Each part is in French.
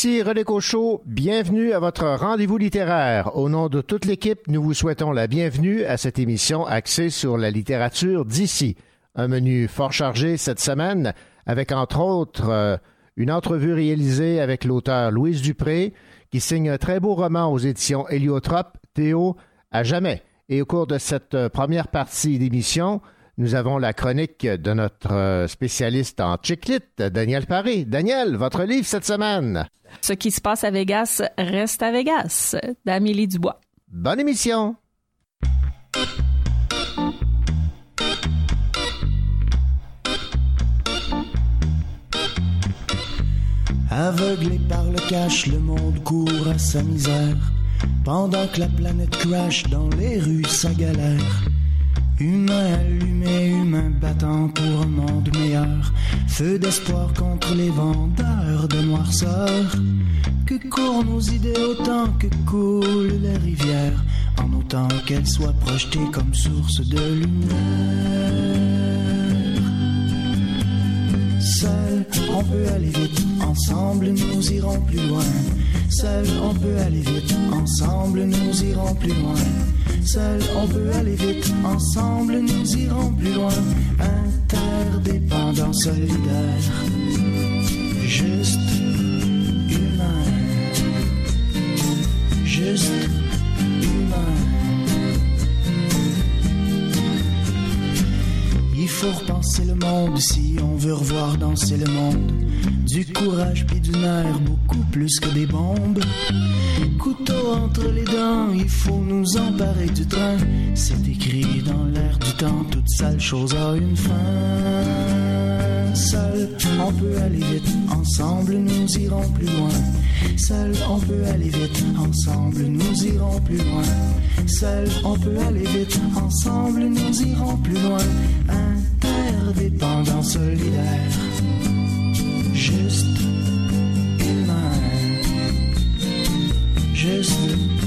Ici René Cochot, bienvenue à votre rendez-vous littéraire. Au nom de toute l'équipe, nous vous souhaitons la bienvenue à cette émission axée sur la littérature d'ici. Un menu fort chargé cette semaine, avec entre autres euh, une entrevue réalisée avec l'auteur Louise Dupré, qui signe un très beau roman aux éditions Héliotrope, Théo, à jamais. Et au cours de cette euh, première partie d'émission, nous avons la chronique de notre euh, spécialiste en chiclit, Daniel Paré. Daniel, votre livre cette semaine. Ce qui se passe à Vegas reste à Vegas, d'Amélie Dubois. Bonne émission. Aveuglé par le cash, le monde court à sa misère. Pendant que la planète crash dans les rues, sa galère. Humain allumé, humain battant pour un monde meilleur. Feu d'espoir contre les vendeurs de noirceur. Que courent nos idées autant que coule la rivière, en autant qu'elle soit projetée comme source de lumière. Seul, on peut aller vite, ensemble nous irons plus loin. Seul, on peut aller vite, ensemble nous irons plus loin. Seul, on peut aller vite. Ensemble, nous irons plus loin. Interdépendant, solidaire. Juste humain. Juste faut repenser le monde si on veut revoir danser le monde. Du courage puis du nerf, beaucoup plus que des bombes. Couteau entre les dents, il faut nous emparer du train. C'est écrit dans l'air du temps, toute sale chose a une fin. Seul, on peut aller vite, ensemble nous irons plus loin. Seul, on peut aller vite, ensemble nous irons plus loin. Seul, on peut aller vite, ensemble nous irons plus loin. Interdépendant solidaire juste humain, juste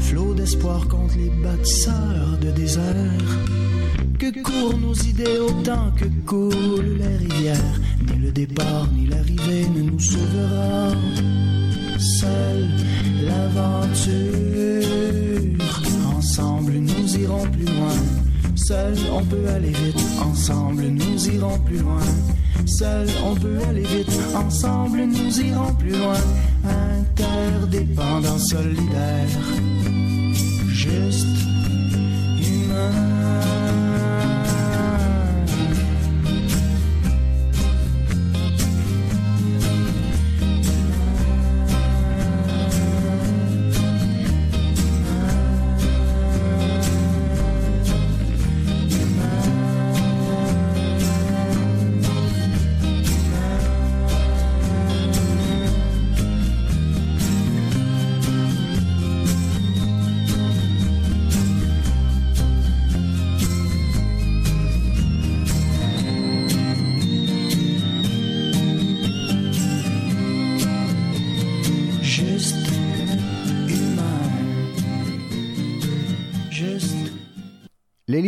Flot d'espoir contre les bâtisseurs de désert. Que courent nos idées autant que coule la rivière? Ni le départ ni l'arrivée ne nous sauvera. Seule l'aventure. Ensemble nous irons plus loin. Seul on peut aller vite. Ensemble nous irons plus loin. Seul on peut aller vite. Ensemble nous irons plus loin. Interdépendant solidaire.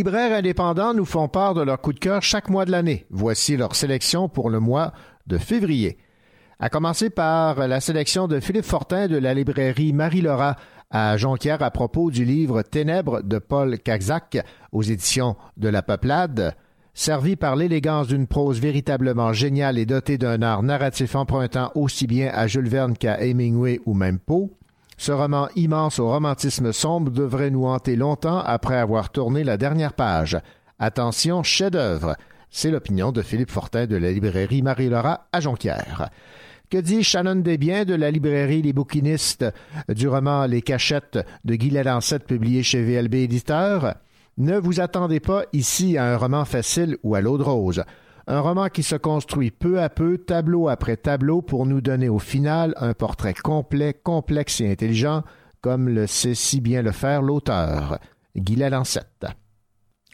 Libraires indépendants nous font part de leur coup de cœur chaque mois de l'année. Voici leur sélection pour le mois de février. À commencer par la sélection de Philippe Fortin de la librairie Marie-Laura à Jonquière à propos du livre Ténèbres de Paul Caxac aux éditions de La Peuplade. Servi par l'élégance d'une prose véritablement géniale et dotée d'un art narratif empruntant aussi bien à Jules Verne qu'à Hemingway ou même Poe, ce roman immense au romantisme sombre devrait nous hanter longtemps après avoir tourné la dernière page. Attention, chef-d'œuvre. C'est l'opinion de Philippe Fortin de la librairie Marie-Laura à Jonquière. Que dit Shannon Desbiens de la librairie Les Bouquinistes du roman Les Cachettes de Guy Lalancette publié chez VLB Éditeur? Ne vous attendez pas ici à un roman facile ou à l'eau de rose. Un roman qui se construit peu à peu, tableau après tableau, pour nous donner au final un portrait complet, complexe et intelligent, comme le sait si bien le faire l'auteur, Guy Lalancette.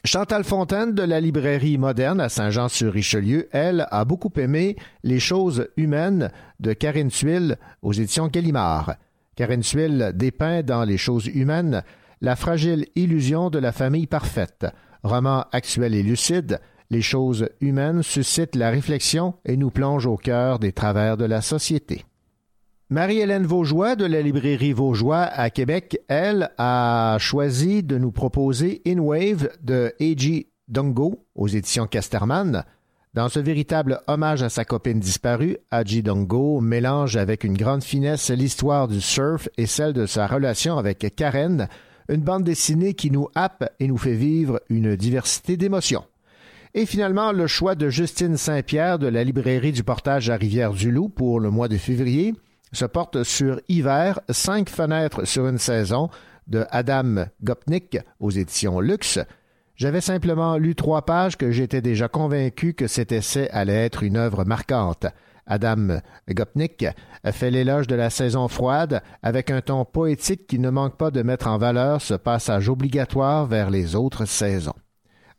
Chantal Fontaine de la librairie moderne à Saint-Jean-sur-Richelieu, elle, a beaucoup aimé Les choses humaines de Karine Tuile aux éditions Gallimard. Karine Tuile dépeint dans Les choses humaines la fragile illusion de la famille parfaite. Roman actuel et lucide, les choses humaines suscitent la réflexion et nous plongent au cœur des travers de la société. Marie-Hélène Vaugeois de la librairie Vaugeois à Québec, elle, a choisi de nous proposer In Wave de A.G. Dongo aux éditions Casterman. Dans ce véritable hommage à sa copine disparue, A.G. Dongo mélange avec une grande finesse l'histoire du surf et celle de sa relation avec Karen, une bande dessinée qui nous happe et nous fait vivre une diversité d'émotions. Et finalement, le choix de Justine Saint-Pierre de la librairie du portage à Rivière-du-Loup pour le mois de février se porte sur Hiver, cinq fenêtres sur une saison de Adam Gopnik aux éditions Luxe. J'avais simplement lu trois pages que j'étais déjà convaincu que cet essai allait être une œuvre marquante. Adam Gopnik fait l'éloge de la saison froide avec un ton poétique qui ne manque pas de mettre en valeur ce passage obligatoire vers les autres saisons.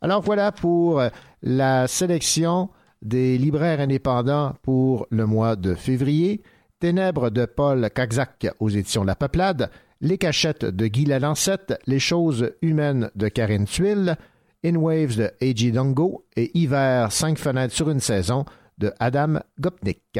Alors voilà pour la sélection des libraires indépendants pour le mois de février. Ténèbres de Paul Kazak aux éditions La Peuplade, Les Cachettes de Guy Lalancette, Les Choses humaines de Karine Tuile, In Waves de A.G. Dongo et Hiver, cinq fenêtres sur une saison de Adam Gopnik.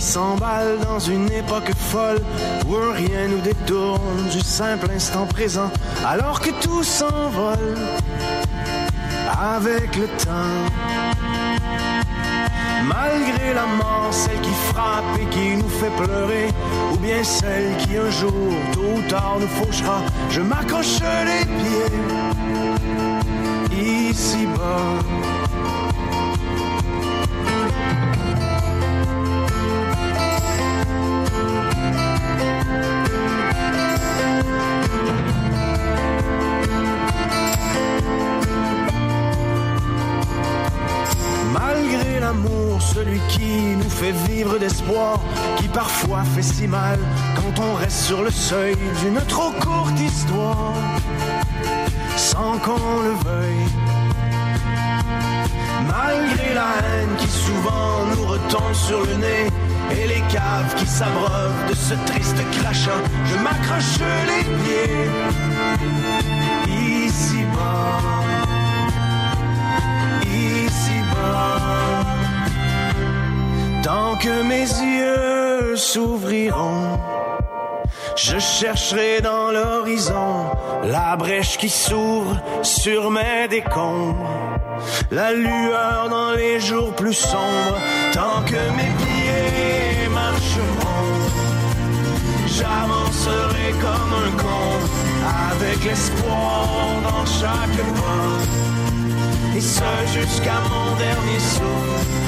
S'emballe dans une époque folle où rien nous détourne du simple instant présent alors que tout s'envole avec le temps. Malgré la mort, celle qui frappe et qui nous fait pleurer, ou bien celle qui un jour, tôt ou tard, nous fauchera, je m'accroche les pieds ici-bas. Celui qui nous fait vivre d'espoir, qui parfois fait si mal quand on reste sur le seuil d'une trop courte histoire, sans qu'on le veuille. Malgré la haine qui souvent nous retombe sur le nez, et les caves qui s'abreuvent de ce triste crachat, je m'accroche les pieds ici-bas, ici-bas. Tant que mes yeux s'ouvriront, je chercherai dans l'horizon la brèche qui s'ouvre sur mes décombres, la lueur dans les jours plus sombres. Tant que mes pieds marcheront, j'avancerai comme un con, avec l'espoir dans chaque pas, et ce jusqu'à mon dernier souffle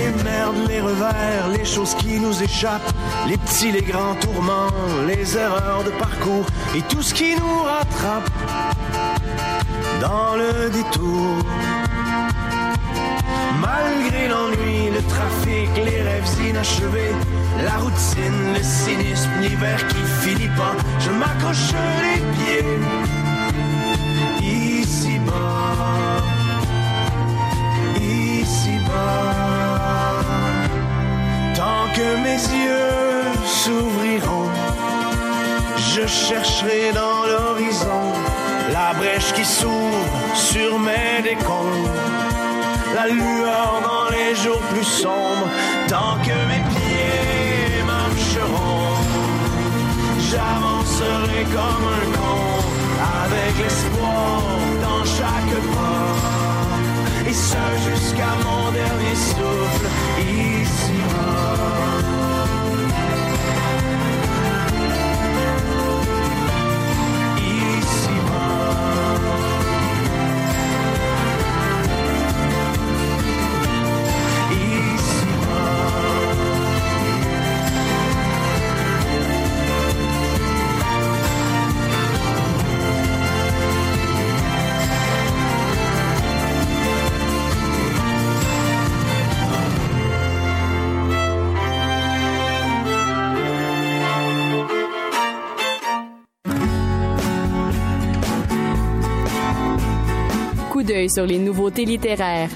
les merdes, les revers, les choses qui nous échappent, les petits, les grands tourments, les erreurs de parcours et tout ce qui nous rattrape dans le détour Malgré l'ennui, le trafic, les rêves inachevés, la routine, le cynisme, l'hiver qui finit pas, je m'accroche les pieds. Ici bas, ici bas, tant que mes yeux s'ouvriront, je chercherai dans l'horizon la brèche qui s'ouvre sur mes décombres la lueur dans les jours plus sombres, tant que mes pieds marcheront. J'avancerai comme un con, avec l'espoir dans chaque pas, et ce jusqu'à mon dernier souffle sur les nouveautés littéraires.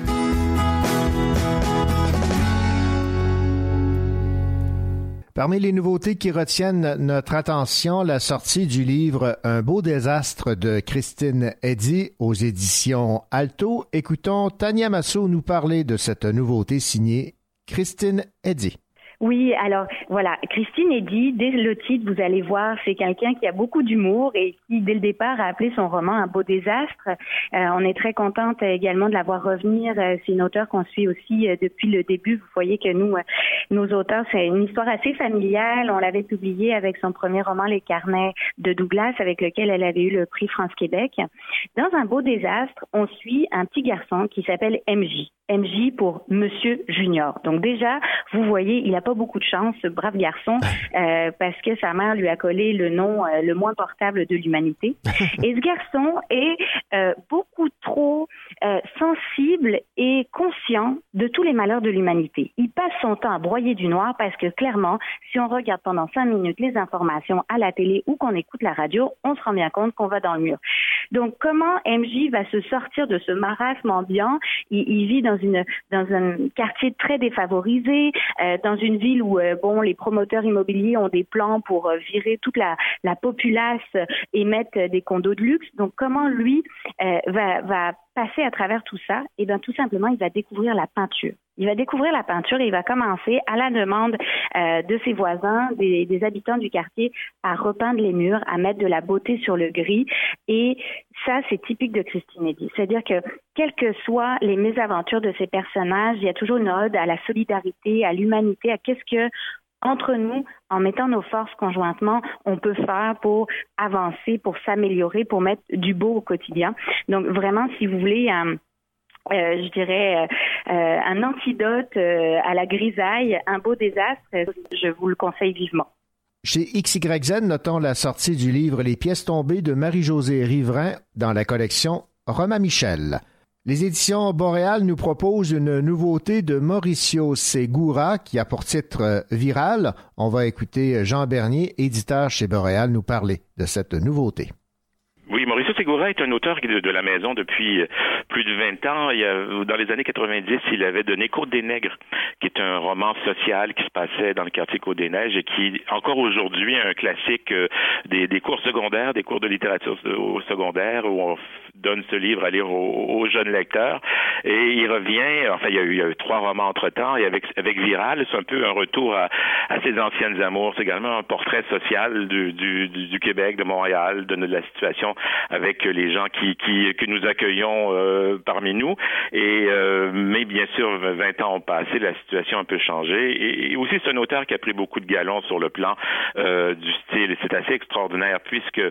Parmi les nouveautés qui retiennent notre attention, la sortie du livre Un beau désastre de Christine Eddy aux éditions Alto. Écoutons Tania Massot nous parler de cette nouveauté signée Christine Eddy. Oui, alors voilà, Christine Eddy, dès le titre, vous allez voir, c'est quelqu'un qui a beaucoup d'humour et qui, dès le départ, a appelé son roman Un beau désastre. Euh, on est très contente également de la voir revenir. Euh, c'est une auteure qu'on suit aussi euh, depuis le début. Vous voyez que nous, nos auteurs, c'est une histoire assez familiale. On l'avait publié avec son premier roman, Les Carnets de Douglas, avec lequel elle avait eu le prix France-Québec. Dans Un beau désastre, on suit un petit garçon qui s'appelle MJ. MJ pour Monsieur Junior. Donc déjà, vous voyez, il n'a pas beaucoup de chance, ce brave garçon, euh, parce que sa mère lui a collé le nom euh, le moins portable de l'humanité. Et ce garçon est euh, beaucoup trop sensible et conscient de tous les malheurs de l'humanité. Il passe son temps à broyer du noir parce que clairement, si on regarde pendant cinq minutes les informations à la télé ou qu'on écoute la radio, on se rend bien compte qu'on va dans le mur. Donc comment MJ va se sortir de ce marasme ambiant? Il, il vit dans dans une dans un quartier très défavorisé, euh, dans une ville où euh, bon les promoteurs immobiliers ont des plans pour euh, virer toute la, la populace et mettre des condos de luxe. Donc comment lui va va passer à travers tout ça Et eh bien tout simplement il va découvrir la peinture. Il va découvrir la peinture et il va commencer, à la demande euh, de ses voisins, des, des, habitants du quartier, à repeindre les murs, à mettre de la beauté sur le gris. Et ça, c'est typique de Christine Eddy. C'est-à-dire que, quelles que soient les mésaventures de ces personnages, il y a toujours une ode à la solidarité, à l'humanité, à qu'est-ce que entre nous, en mettant nos forces conjointement, on peut faire pour avancer, pour s'améliorer, pour mettre du beau au quotidien. Donc vraiment, si vous voulez, un euh, je dirais, euh, euh, un antidote à la grisaille, un beau désastre. Je vous le conseille vivement. Chez XYZ, notons la sortie du livre Les pièces tombées de Marie-Josée Riverain dans la collection Romain Michel. Les éditions Boréal nous proposent une nouveauté de Mauricio Segura qui a pour titre Viral. On va écouter Jean Bernier, éditeur chez Boréal, nous parler de cette nouveauté. Oui, Mauricio Segura est un auteur de, la maison depuis euh, plus de 20 ans. Dans les années 90, il avait donné Côte des Nègres, qui est un roman social qui se passait dans le quartier Côte des Neiges et qui, encore aujourd'hui, est un classique euh, des, des, cours secondaires, des cours de littérature au secondaire, où on donne ce livre à lire aux, jeunes lecteurs. Et il revient, enfin, il y a eu, il y a eu trois romans entre-temps, et avec, avec Viral, c'est un peu un retour à, à ses anciennes amours. C'est également un portrait social du, du, du Québec, de Montréal, de, la situation avec les gens qui, qui que nous accueillons euh, parmi nous. Et euh, mais bien sûr, 20 ans ont passé, la situation a un peu changé. Et, aussi, c'est un auteur qui a pris beaucoup de galons sur le plan euh, du style. C'est assez extraordinaire puisque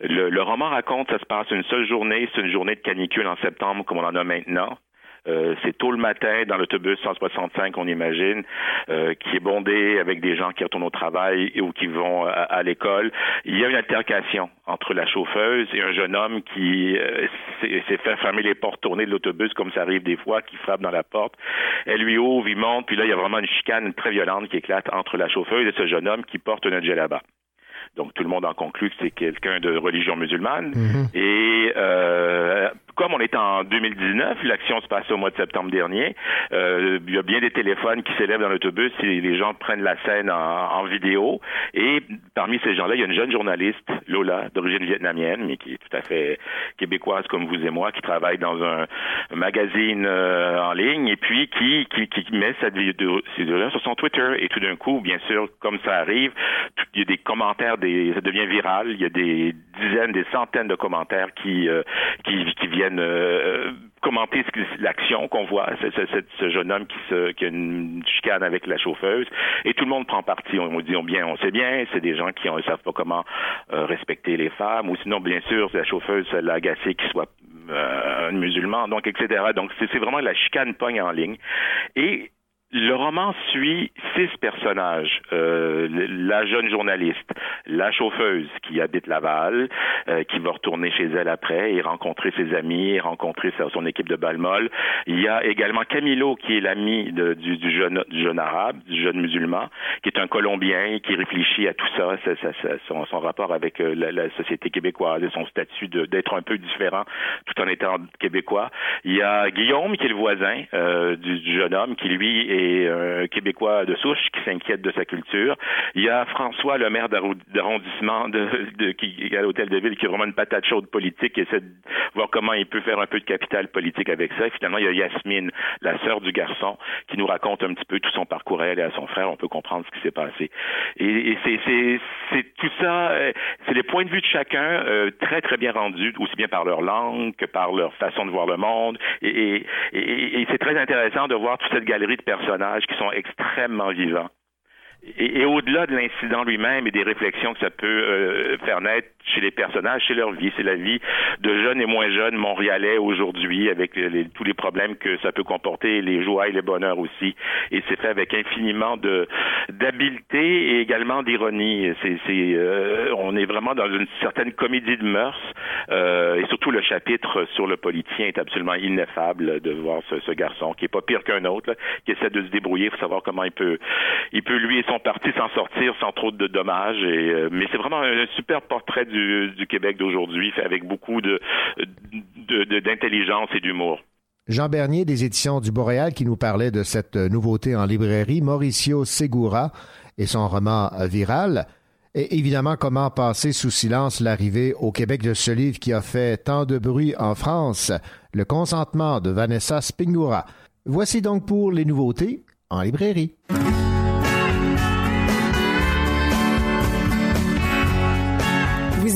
le, le roman raconte, ça se passe une seule journée, c'est une journée de canicule en septembre comme on en a maintenant. Euh, c'est tôt le matin dans l'autobus 165, on imagine, euh, qui est bondé avec des gens qui retournent au travail ou qui vont à, l'école. Il y a une altercation entre la chauffeuse et un jeune homme qui euh, s'est fait fermer les portes tournées de l'autobus, comme ça arrive des fois, qui frappe dans la porte. Elle lui ouvre, il monte, puis là, il y a vraiment une chicane très violente qui éclate entre la chauffeuse et ce jeune homme qui porte un djellaba. Donc tout le monde en conclut que c'est quelqu'un de religion musulmane. Mm-hmm. Et comme on est en 2019, l'action se passe au mois de septembre dernier, euh, il y a bien des téléphones qui s'élèvent dans l'autobus et les gens prennent la scène en, vidéo. Et parmi ces gens-là, il y a une jeune journaliste, Lola, d'origine vietnamienne, mais qui est tout à fait québécoise comme vous et moi, qui travaille dans un, magazine euh, en ligne et puis qui, qui, qui met cette vidéo, sur son Twitter. Et tout d'un coup, bien sûr, comme ça arrive, il y a des commentaires, des, ça devient viral. Il y a des dizaines, des centaines de commentaires qui, euh, qui, qui, viennent euh, commenter l'action qu'on voit, c'est, ce jeune homme qui, se, qui a une chicane avec la chauffeuse, et tout le monde prend parti. On, dit, on, bien, on sait bien, c'est des gens qui ne savent pas comment euh, respecter les femmes, ou sinon, bien sûr, la chauffeuse, l'a agacé qu'il soit euh, un musulman, donc etc. Donc c'est, c'est vraiment la chicane pogne en ligne. Et le roman suit six personnages. Euh, la jeune journaliste, la chauffeuse qui habite Laval, euh, qui va retourner chez elle après et rencontrer ses amis, et rencontrer son équipe de balmol. Il y a également Camilo qui est l'ami du, jeune, du jeune arabe, du jeune musulman, qui est un Colombien qui réfléchit à tout ça, son, son, rapport avec euh, la, société québécoise son statut d'être un peu différent tout en étant québécois. Il y a Guillaume qui est le voisin euh, du, jeune homme qui lui et un Québécois de souche qui s'inquiète de sa culture. Il y a François, le maire d'arrondissement de, de, qui, à l'hôtel de ville, qui est vraiment une patate chaude politique, qui essaie de voir comment il peut faire un peu de capital politique avec ça. Et finalement, il y a Yasmine, la sœur du garçon, qui nous raconte un petit peu tout son parcours à elle et à son frère. On peut comprendre ce qui s'est passé. Et, et c'est tout ça, euh, c'est les points de vue de chacun euh, très, très bien rendus, aussi bien par leur langue que par leur façon de voir le monde. Et, et, et c'est très intéressant de voir toute cette galerie de personnes qui sont extrêmement vivants. Et, au-delà de l'incident lui-même et des réflexions que ça peut euh, faire naître chez les personnages, chez leur vie, c'est la vie de jeunes et moins jeunes montréalais aujourd'hui, avec tous les problèmes que ça peut comporter, les joies et les bonheurs aussi. Et c'est fait avec infiniment de d'habileté et également d'ironie. C'est, c'est euh, on est vraiment dans une certaine comédie de mœurs, euh, et surtout le chapitre sur le politicien est absolument ineffable de voir ce, ce garçon qui est pas pire qu'un autre, qui essaie de se débrouiller pour savoir comment il peut, il peut lui et son parti s'en sortir sans trop de dommages. Euh, mais c'est vraiment un super portrait du, Québec d'aujourd'hui, fait avec beaucoup d'intelligence et d'humour. Jean Bernier des éditions du Boréal qui nous parlait de cette nouveauté en librairie, Mauricio Segura et son roman Viral. Et évidemment, comment passer sous silence l'arrivée au Québec de ce livre qui a fait tant de bruit en France, Le consentement de Vanessa Spingura. Voici donc pour les nouveautés en librairie.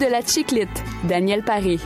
De la chiclite. Daniel Paré.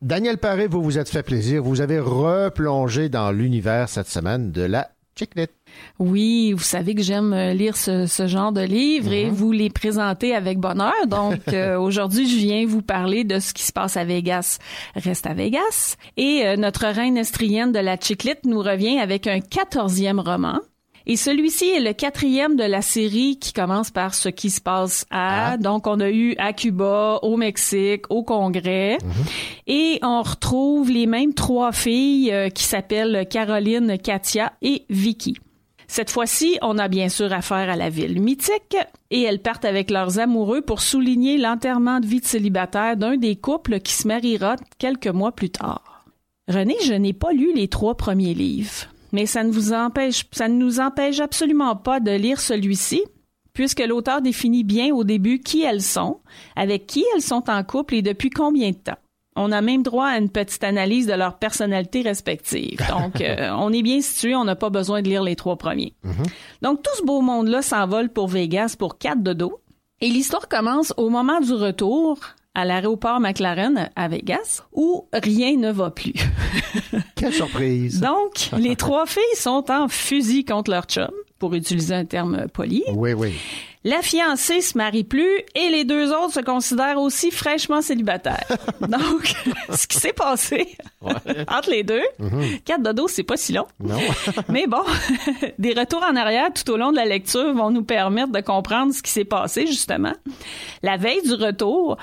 Daniel Paré, vous vous êtes fait plaisir. Vous avez replongé dans l'univers cette semaine de la chiclite. Oui, vous savez que j'aime euh, lire ce, genre de livres et mhm. vous les présenter avec bonheur. Donc euh, aujourd'hui, je viens vous parler de ce qui se passe à Vegas. Reste à Vegas. Et euh, notre reine estrienne de la chiclite nous revient avec un quatorzième roman et celui-ci est le quatrième de la série qui commence par ce qui se passe à. Ah. Donc, on a eu à Cuba, au Mexique, au Congrès. Mhm. Et on retrouve les mêmes trois filles euh, qui s'appellent Caroline, Katia et Vicky. Cette fois-ci, on a bien sûr affaire à la ville mythique et elles partent avec leurs amoureux pour souligner l'enterrement de vie de célibataire d'un des couples qui se mariera quelques mois plus tard. René, je n'ai pas lu les trois premiers livres mais ça ne vous empêche, ça ne nous empêche absolument pas de lire celui-ci, puisque l'auteur définit bien au début qui elles sont, avec qui elles sont en couple et depuis combien de temps. On a même droit à une petite analyse de leur personnalité respective. Donc, euh, on est bien situé, on n'a pas besoin de lire les trois premiers. Mm-hmm. Donc, tout ce beau monde-là s'envole pour Vegas pour quatre de dos. Et l'histoire commence au moment du retour à l'aéroport McLaren à Vegas où rien ne va plus. Quelle surprise. Donc, les trois filles sont en fusil contre leur chum, pour utiliser un terme poli. Oui, oui. La fiancée se marie plus et les deux autres se considèrent aussi fraîchement célibataires. Donc, ce qui s'est passé entre les deux, mm-hmm. quatre dodos, c'est pas si long. Non. Mais bon, des retours en arrière tout au long de la lecture vont nous permettre de comprendre ce qui s'est passé justement. La veille du retour,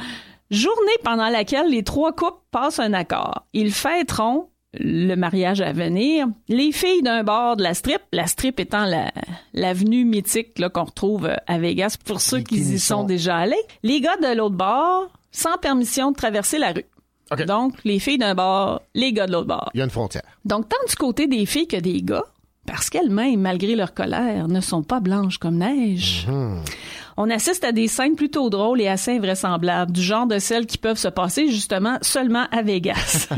Journée pendant laquelle les trois couples passent un accord. Ils fêteront le mariage à venir. Les filles d'un bord de la strip, la strip étant l'avenue mythique qu'on retrouve à Vegas pour ceux qui y sont déjà allés. Les gars de l'autre bord, sans permission de traverser la rue. Donc, les filles d'un bord, les gars de l'autre bord. Il y a une frontière. Donc, tant du côté des filles que des gars, parce qu'elles-mêmes, malgré leur colère, ne sont pas blanches comme neige. Mhm on assiste à des scènes plutôt drôles et assez invraisemblables, du genre de celles qui peuvent se passer justement seulement à Vegas.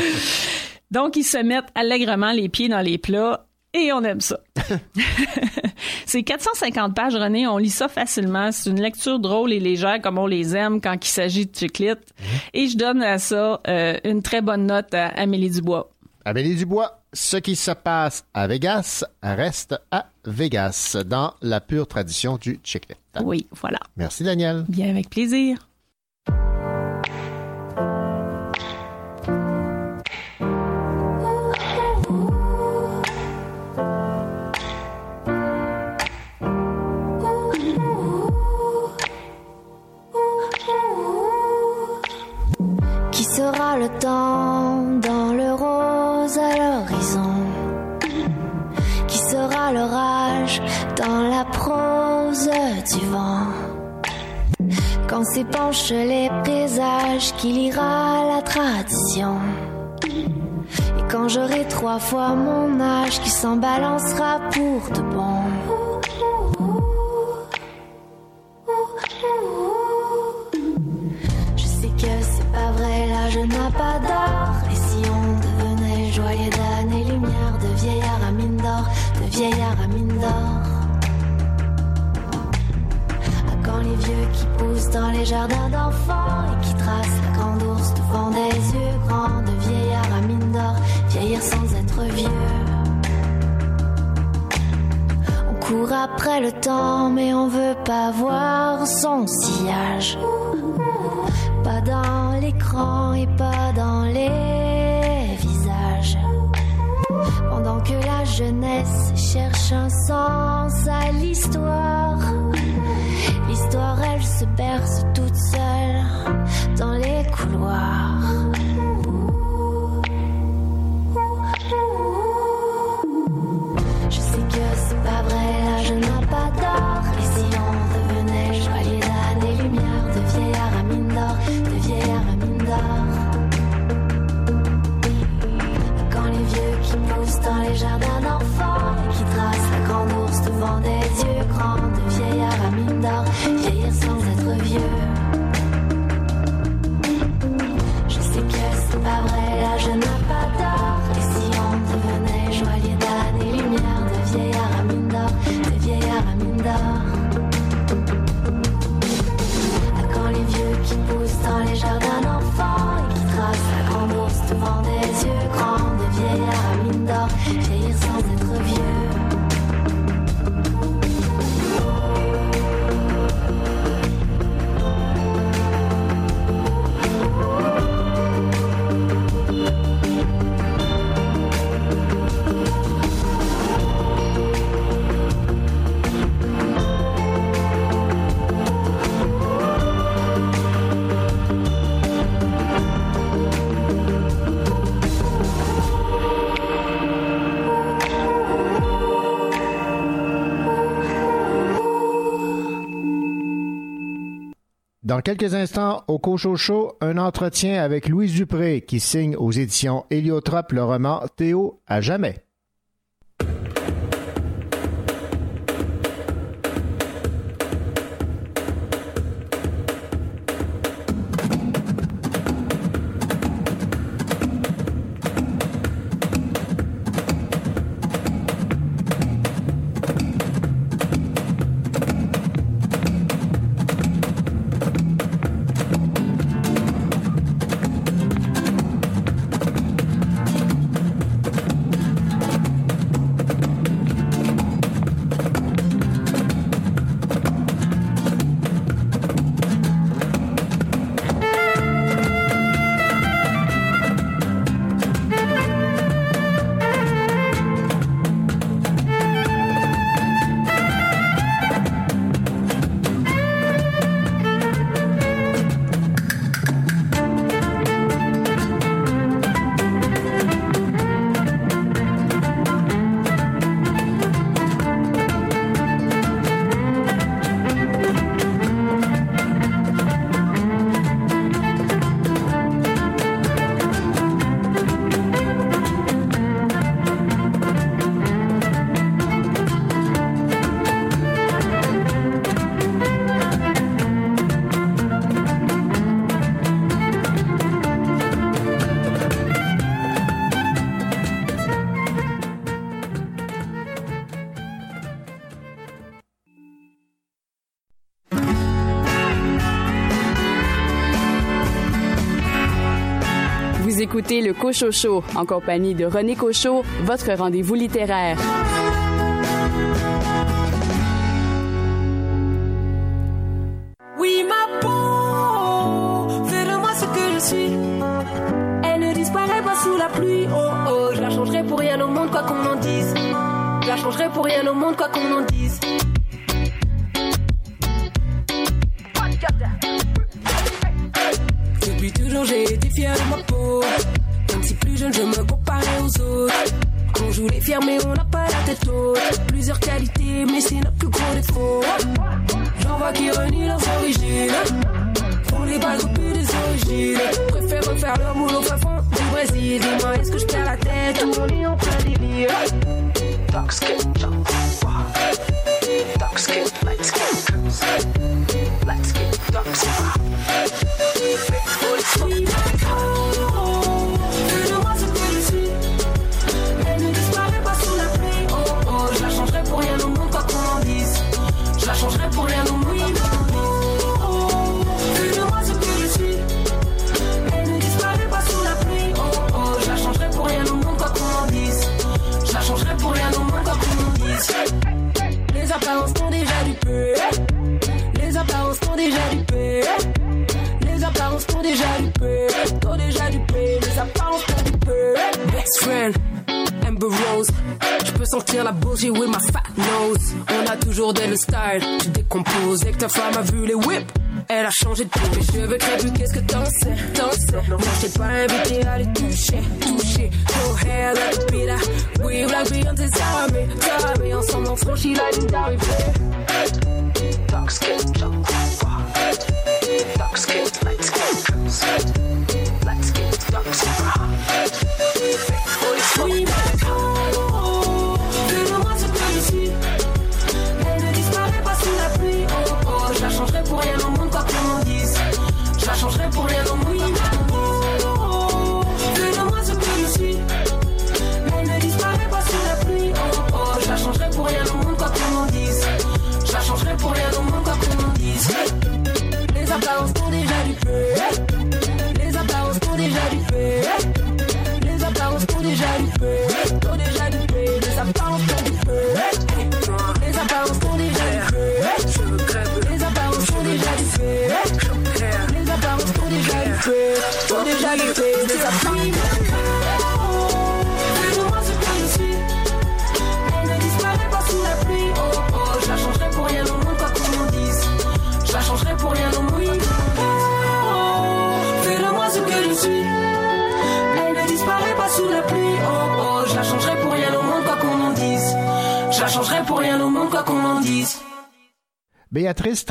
Donc, ils se mettent allègrement les pieds dans les plats et on aime ça. c'est 450 pages, René. On lit ça facilement. C'est une lecture drôle et légère comme on les aime quand il s'agit de chiclite. Mhm. Et je donne à ça euh, une très bonne note à Amélie Dubois. Amélie Dubois, ce qui se passe à Vegas reste à Vegas, dans la pure tradition du chiclet. Oui, voilà. Merci, Daniel. Bien, avec plaisir. Qui sera le temps dans le rose à l'orage dans la prose du vent. Quand s'épanchent les présages qui lira la tradition. Et quand j'aurai trois fois mon âge qui s'en balancera pour de bon. Je n'ai pas d'or. Et si on devenait joyeux d'années lumière, de vieillard à mine d'or, vieillard à mine d'or. À quand les vieux qui poussent dans les jardins d'enfants et qui tracent la grande ours devant des yeux grands, de vieillard à mine d'or, vieillir sans être vieux. On court après le temps, mais on veut pas voir son sillage. Pas dans l'écran et pas dans les cherche un sens à l'histoire, l'histoire elle se berce toute seule dans les couloirs. je n'ai Dans quelques instants, au Cocho Show, un entretien avec Louise Dupré qui signe aux éditions Héliotrope le roman Théo à jamais. le Cochocho, en compagnie de René Cocho, votre rendez-vous littéraire. Oui, ma peau, fais de moi ce que je suis. Elle ne disparaît pas sous la pluie. Oh oh, je la changerai pour rien au monde, quoi qu'on en dise. Je la changerai pour rien au monde, quoi qu'on en dise.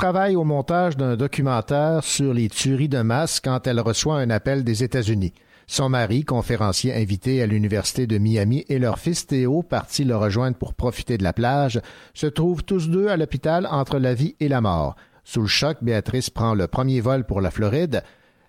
Travaille au montage d'un documentaire sur les tueries de masse quand elle reçoit un appel des États-Unis. Son mari, conférencier invité à l'Université de Miami, et leur fils Théo, parti le rejoindre pour profiter de la plage, se trouvent tous deux à l'hôpital entre la vie et la mort. Sous le choc, Béatrice prend le premier vol pour la Floride.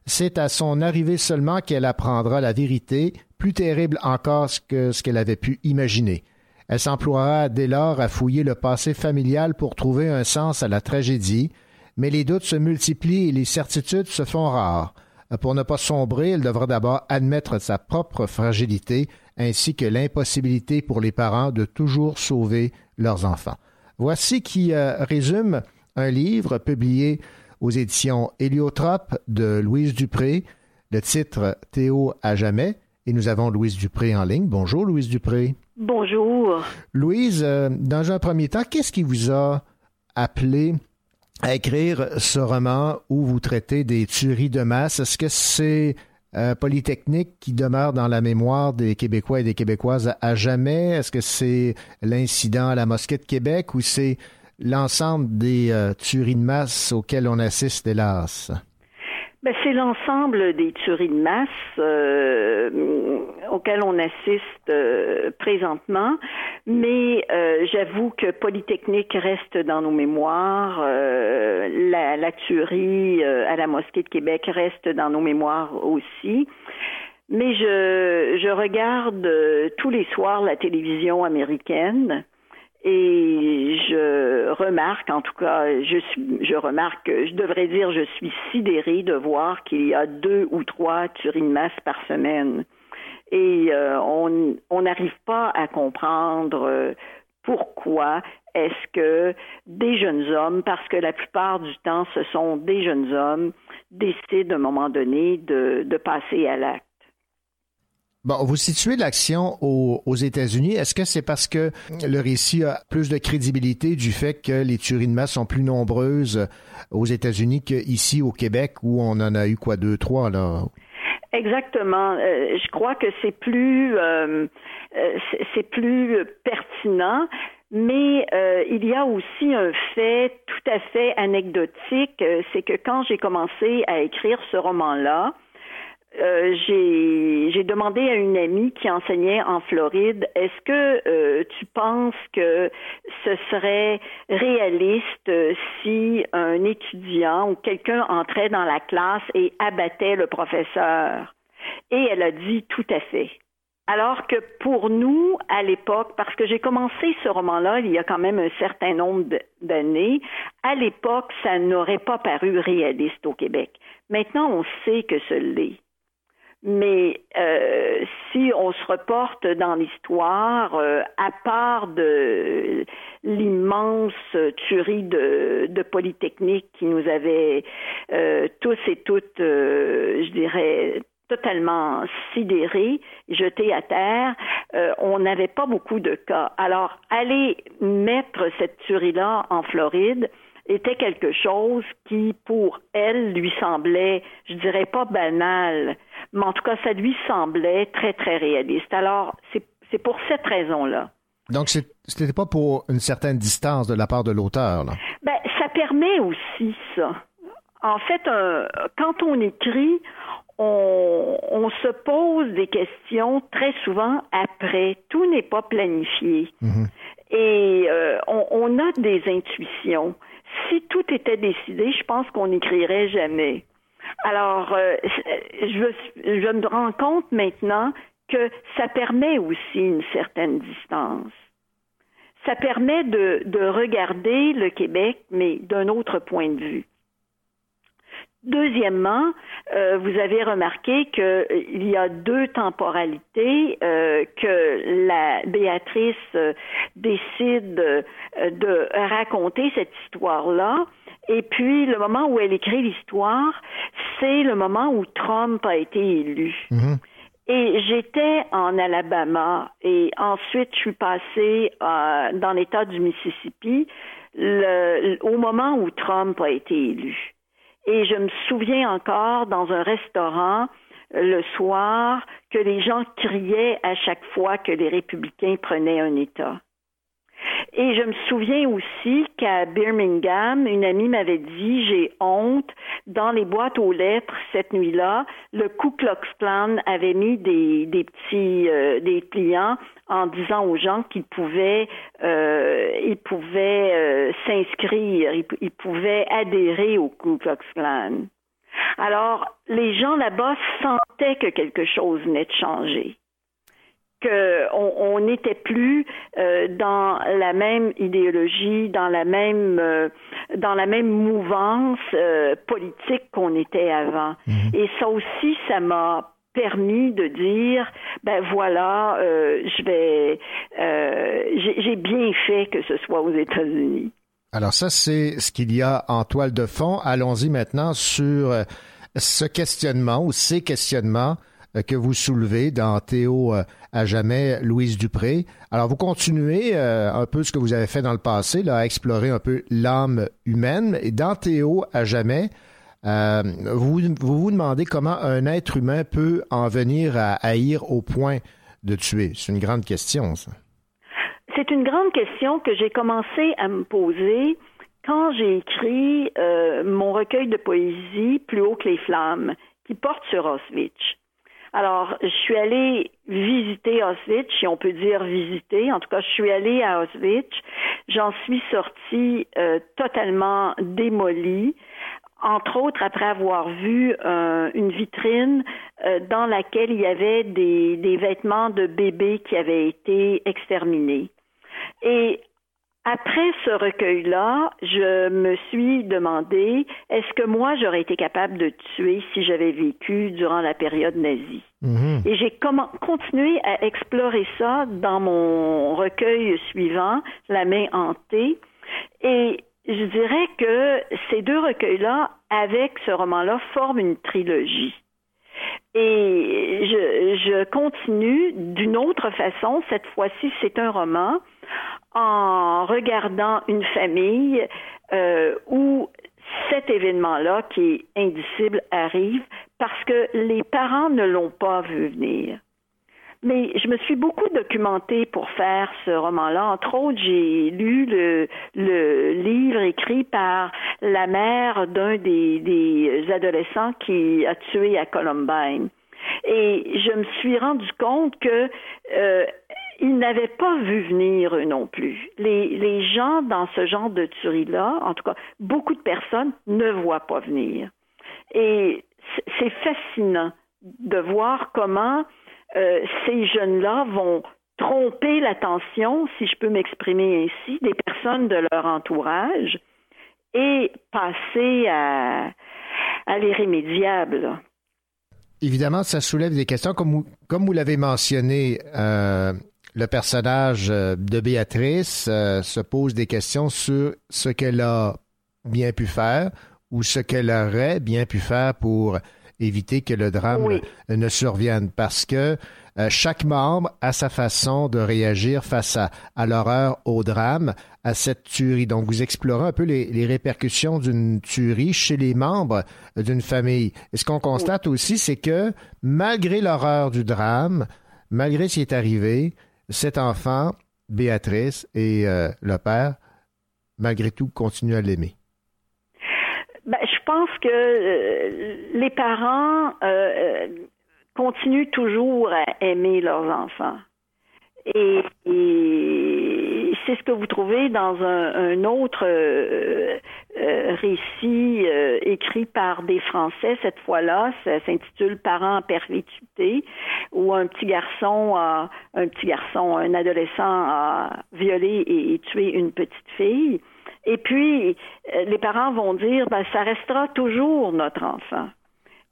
C'est à son arrivée seulement qu'elle apprendra la vérité, plus terrible encore que ce qu'elle avait pu imaginer. Elle s'emploiera dès lors à fouiller le passé familial pour trouver un sens à la tragédie, mais les doutes se multiplient et les certitudes se font rares. Pour ne pas sombrer, elle devra d'abord admettre sa propre fragilité ainsi que l'impossibilité pour les parents de toujours sauver leurs enfants. Voici qui euh, résume un livre publié aux éditions Héliotrope de Louise Dupré, le titre Théo à jamais. Et nous avons Louise Dupré en ligne. Bonjour, Louise Dupré. Bonjour. Louise, euh, dans un premier temps, qu'est-ce qui vous a appelé à écrire ce roman où vous traitez des tueries de masse? Est-ce que c'est euh, Polytechnique qui demeure dans la mémoire des Québécois et des Québécoises à jamais? Est-ce que c'est l'incident à la mosquée de Québec ou c'est l'ensemble des euh, tueries de masse auxquelles on assiste, hélas? Ben, c'est l'ensemble des tueries de masse euh, auxquelles on assiste euh, présentement, mais euh, j'avoue que Polytechnique reste dans nos mémoires, la, la, tuerie à la mosquée de Québec reste dans nos mémoires aussi. Mais je, je regarde tous les soirs la télévision américaine et je remarque, en tout cas, je suis, je remarque, je devrais dire, je suis sidérée de voir qu'il y a deux ou trois tueries de masse par semaine. Et euh, on n'arrive pas à comprendre euh, pourquoi est-ce que des jeunes hommes, parce que la plupart du temps ce sont des jeunes hommes, décident à un moment donné de, de passer à l'acte. Bon, vous situez l'action aux, États-Unis. Est-ce que c'est parce que le récit a plus de crédibilité du fait que les tueries de masse sont plus nombreuses aux États-Unis qu'ici au Québec où on en a eu quoi deux, trois là? Exactement. Euh, je crois que c'est plus euh, euh, c'est plus pertinent. Mais il y a aussi un fait tout à fait anecdotique, c'est que quand j'ai commencé à écrire ce roman-là, euh, j'ai demandé à une amie qui enseignait en Floride, est-ce que euh, tu penses que ce serait réaliste euh, si un étudiant ou quelqu'un entrait dans la classe et abattait le professeur? Et elle a dit tout à fait. Alors que pour nous, à l'époque, parce que j'ai commencé ce roman-là il y a quand même un certain nombre d'années, à l'époque, ça n'aurait pas paru réaliste au Québec. Maintenant, on sait que ce l'est. Mais euh, si on se reporte dans l'histoire, euh, à part de l'immense tuerie de, de, Polytechnique qui nous avait euh, tous et toutes, je dirais, totalement sidérés, jetés à terre, on n'avait pas beaucoup de cas. Alors, aller mettre cette tuerie-là en Floride, était quelque chose qui, pour elle, lui semblait, je dirais pas banal, mais en tout cas, ça lui semblait très, très réaliste. Alors, c'est pour cette raison-là. Donc, ce n'était pas pour une certaine distance de la part de l'auteur, Ben, ça permet aussi ça. En fait, quand on écrit, on, on, se pose des questions très souvent après. Tout n'est pas planifié. Mm-hmm. Et euh, on, on, a des intuitions si tout était décidé, je pense qu'on n'écrirait jamais. Alors, euh, je, me rends compte maintenant que ça permet aussi une certaine distance. Ça permet de, de regarder le Québec, mais d'un autre point de vue. Deuxièmement, euh, vous avez remarqué qu'il euh, y a deux temporalités euh, que la Béatrice décide de raconter cette histoire-là. Et puis, le moment où elle écrit l'histoire, c'est le moment où Trump a été élu. Mm-hmm. Et j'étais en Alabama et ensuite je suis passée dans l'État du Mississippi au moment où Trump a été élu. Et je me souviens encore dans un restaurant le soir que les gens criaient à chaque fois que les républicains prenaient un État. Et je me souviens aussi qu'à Birmingham, une amie m'avait dit j'ai honte. Dans les boîtes aux lettres cette nuit-là, le Ku Klux Klan avait mis des, petits euh, des clients en disant aux gens qu'ils pouvaient euh, ils pouvaient euh, s'inscrire, ils, pouvaient adhérer au Ku Klux Klan. Alors les gens là-bas sentaient que quelque chose venait de changer qu'on n'était plus euh, dans la même idéologie, dans la même euh, dans la même mouvance euh, politique qu'on était avant. Mhm. Et ça aussi, ça m'a permis de dire ben voilà je vais j'ai bien fait que ce soit aux États-Unis. Alors ça c'est ce qu'il y a en toile de fond. Allons-y maintenant sur ce questionnement ou ces questionnements que vous soulevez dans Théo euh, à jamais, Louise Dupré. Alors, vous continuez euh, un peu ce que vous avez fait dans le passé, à explorer un peu l'âme humaine. Et dans Théo à jamais, vous, vous vous demandez comment un être humain peut en venir à haïr au point de tuer. C'est une grande question, ça. C'est une grande question que j'ai commencé à me poser quand j'ai écrit mon recueil de poésie Plus haut que les flammes, qui porte sur Auschwitz. Alors, je suis allée visiter Auschwitz, si on peut dire visiter. En tout cas, je suis allée à Auschwitz. J'en suis sortie euh, totalement démolie entre autres après avoir vu euh, une vitrine euh, dans laquelle il y avait des, des, vêtements de bébés qui avaient été exterminés. Et après ce recueil-là, je me suis demandé est-ce que moi j'aurais été capable de tuer si j'avais vécu durant la période nazie? Mhm. Et j'ai continué à explorer ça dans mon recueil suivant, La main hantée. Et je dirais que ces deux recueils-là, avec ce roman-là, forment une trilogie. Et je, continue d'une autre façon. Cette fois-ci, c'est un roman en regardant une famille euh, où cet événement-là, qui est indicible, arrive parce que les parents ne l'ont pas vu venir. Mais je me suis beaucoup documentée pour faire ce roman-là. Entre autres, j'ai lu le, le, livre écrit par la mère d'un des, des adolescents qui a tué à Columbine. Et je me suis rendu compte que euh, ils n'avaient pas vu venir eux non plus. Les, les gens dans ce genre de tuerie-là, en tout cas, beaucoup de personnes ne voient pas venir. Et c'est fascinant de voir comment euh, ces jeunes-là vont tromper l'attention, si je peux m'exprimer ainsi, des personnes de leur entourage et passer à, à l'irrémédiable. Évidemment, ça soulève des questions, comme vous, l'avez mentionné. Euh, le personnage euh, de Béatrice se pose des questions sur ce qu'elle a bien pu faire ou ce qu'elle aurait bien pu faire pour éviter que le drame ne survienne parce que euh, chaque membre a sa façon de réagir face à, à l'horreur, au drame, à cette tuerie. Donc, vous explorez un peu les, les répercussions d'une tuerie chez les membres d'une famille. Et ce qu'on constate aussi, c'est que malgré l'horreur du drame, malgré ce qui est arrivé, cet enfant, Béatrice et euh, le père, malgré tout, continuent à l'aimer? Pense que euh, les parents euh, continuent toujours à aimer leurs enfants. Et, c'est ce que vous trouvez dans un, autre euh, euh, récit euh, écrit par des Français. Cette fois-là, ça s'intitule Parents en perpétuité, où un petit garçon, un petit garçon, un adolescent a violé et, tué une petite fille. Et puis, les parents vont dire, ben, ça restera toujours notre enfant.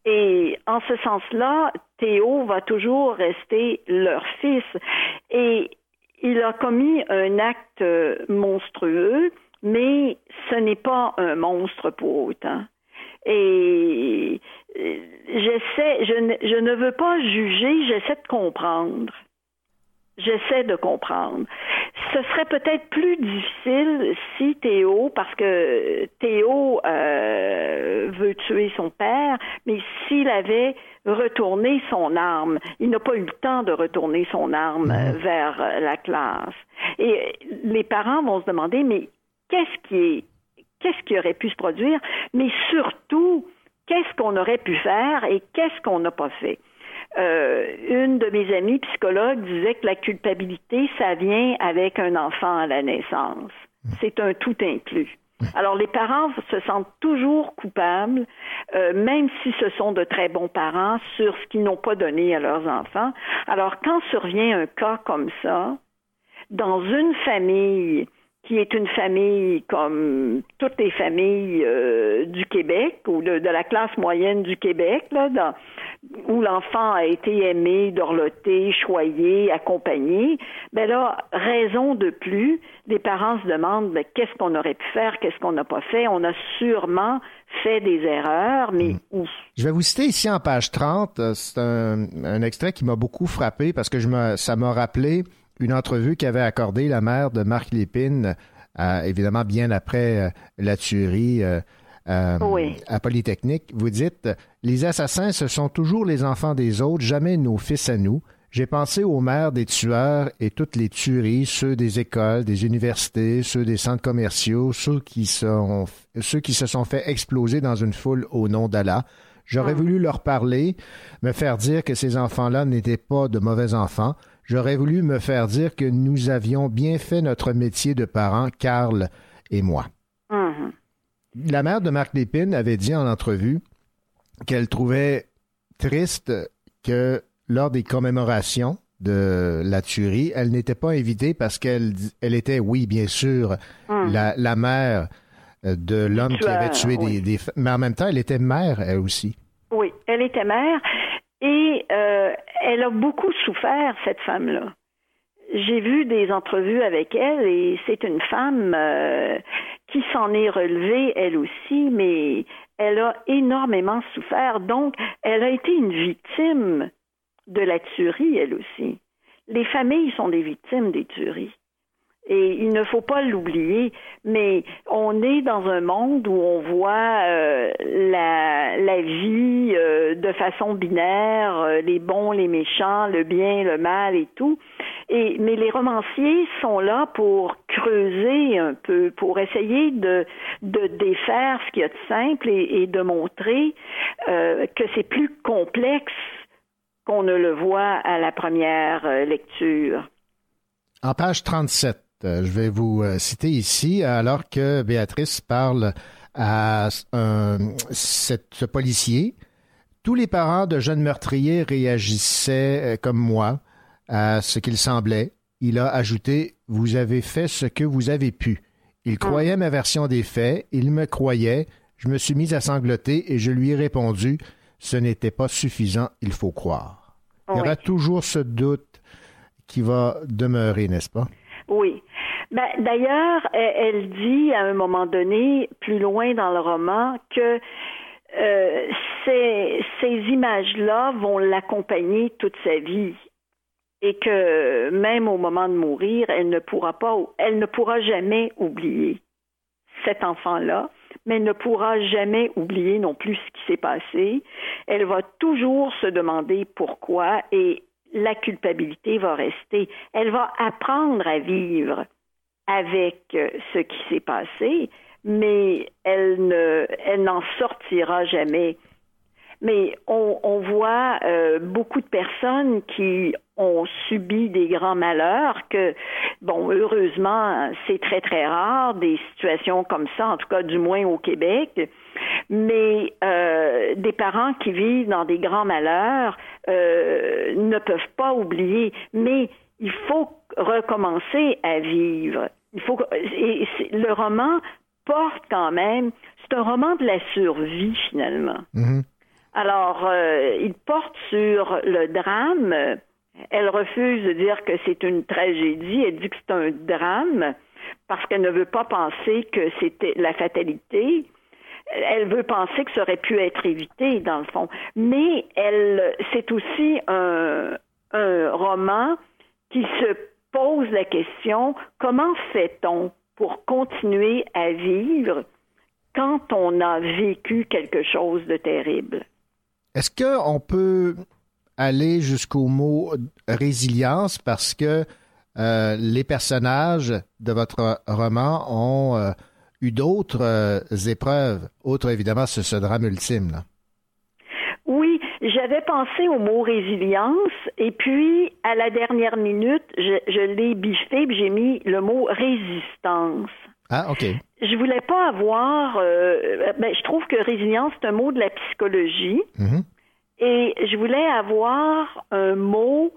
Et en ce sens-là, Théo va toujours rester leur fils. Et il a commis un acte monstrueux, mais ce n'est pas un monstre pour autant. Et j'essaie, je ne, je ne veux pas juger, j'essaie de comprendre. J'essaie de comprendre. Ce serait peut-être plus difficile si Théo, parce que Théo euh, veut tuer son père, mais s'il avait retourné son arme, il n'a pas eu le temps de retourner son arme euh, vers euh, la classe. Et les parents vont se demander, mais qu'est-ce qui est, qu'est-ce qui aurait pu se produire, mais surtout, qu'est-ce qu'on aurait pu faire et qu'est-ce qu'on n'a pas fait? Euh, une de mes amies psychologues disait que la culpabilité, ça vient avec un enfant à la naissance. C'est un tout inclus. Alors les parents se sentent toujours coupables, euh, même si ce sont de très bons parents, sur ce qu'ils n'ont pas donné à leurs enfants. Alors quand survient un cas comme ça, dans une famille qui est une famille comme toutes les familles euh, du Québec ou de, de, la classe moyenne du Québec, là, dans, où l'enfant a été aimé, dorloté, choyé, accompagné, ben là, raison de plus, les parents se demandent ben, qu'est-ce qu'on aurait pu faire, qu'est-ce qu'on n'a pas fait? On a sûrement fait des erreurs, mais mmh. où? Je vais vous citer ici en page 30, euh, c'est un, un, extrait qui m'a beaucoup frappé parce que je me, ça m'a rappelé une entrevue qu'avait accordée la mère de Marc Lépine, euh, évidemment bien après euh, la tuerie euh, à Polytechnique. Vous dites, les assassins, ce sont toujours les enfants des autres, jamais nos fils à nous. J'ai pensé aux mères des tueurs et toutes les tueries, ceux des écoles, des universités, ceux des centres commerciaux, ceux qui, sont, ceux qui se sont fait exploser dans une foule au nom d'Allah. J'aurais voulu leur parler, me faire dire que ces enfants-là n'étaient pas de mauvais enfants, J'aurais voulu me faire dire que nous avions bien fait notre métier de parents, Karl et moi. Mm-hmm. La mère de Marc Lépine avait dit en entrevue qu'elle trouvait triste que lors des commémorations de la tuerie, elle n'était pas invitée parce qu'elle elle était, oui, bien sûr, mm. la, mère de l'homme qui avait tué des, des... Mais en même temps, elle était mère, elle aussi. Était mère. Et euh, elle a beaucoup souffert, cette femme-là. J'ai vu des entrevues avec elle et c'est une femme euh, qui s'en est relevée, elle aussi, mais elle a énormément souffert. Donc, elle a été une victime de la tuerie, elle aussi. Les familles sont des victimes des tueries. Et il ne faut pas l'oublier, mais on est dans un monde où on voit euh, la, vie euh, de façon binaire, euh, les bons, les méchants, le bien, le mal et tout. Et mais les romanciers sont là pour creuser un peu, pour essayer de, défaire ce qu'il y a de simple et, et de montrer que c'est plus complexe qu'on ne le voit à la première lecture. En page 37, euh, je vais vous euh, citer ici, alors que Béatrice parle à ce policier. Tous les parents de jeunes meurtriers réagissaient euh, comme moi à ce qu'il semblait. Il a ajouté Vous avez fait ce que vous avez pu. Il croyait ma version des faits, il me croyait. Je me suis mis à sangloter et je lui ai répondu Ce n'était pas suffisant, il faut croire. Il y aura toujours ce doute qui va demeurer, n'est-ce pas? Oui. Ben, D'ailleurs, elle dit à un moment donné, plus loin dans le roman, que euh, ces, images-là vont l'accompagner toute sa vie et que même au moment de mourir, elle ne pourra pas, elle ne pourra jamais oublier cet enfant-là, mais ne pourra jamais oublier non plus ce qui s'est passé. Elle va toujours se demander pourquoi et la culpabilité va rester. Elle va apprendre à vivre avec euh, ce qui s'est passé, mais elle ne, elle n'en sortira jamais. Mais on, on voit euh, beaucoup de personnes qui ont subi des grands malheurs que, bon, heureusement, c'est très, très rare, des situations comme ça, en tout cas du moins au Québec, mais euh, des parents qui vivent dans des grands malheurs euh, ne peuvent pas oublier, mais il faut recommencer à vivre. Il faut et le roman porte quand même, c'est un roman de la survie finalement. Mm-hmm. Alors, euh, il porte sur le drame. Elle refuse de dire que c'est une tragédie. Elle dit que c'est un drame parce qu'elle ne veut pas penser que c'était la fatalité. Elle veut penser que ça aurait pu être évité, dans le fond. Mais elle, c'est aussi un, un roman qui se pose la question comment fait-on pour continuer à vivre quand on a vécu quelque chose de terrible? Est-ce qu'on peut aller jusqu'au mot résilience parce que euh, les personnages de votre roman ont euh, eu d'autres euh, épreuves, autre évidemment ce, ce drame ultime. Là. J'avais pensé au mot résilience et puis à la dernière minute, je, je l'ai biffé j'ai mis le mot résistance. Ah, OK. Je voulais pas avoir. Euh, ben, je trouve que résilience, c'est un mot de la psychologie. Mhm. Et je voulais avoir un mot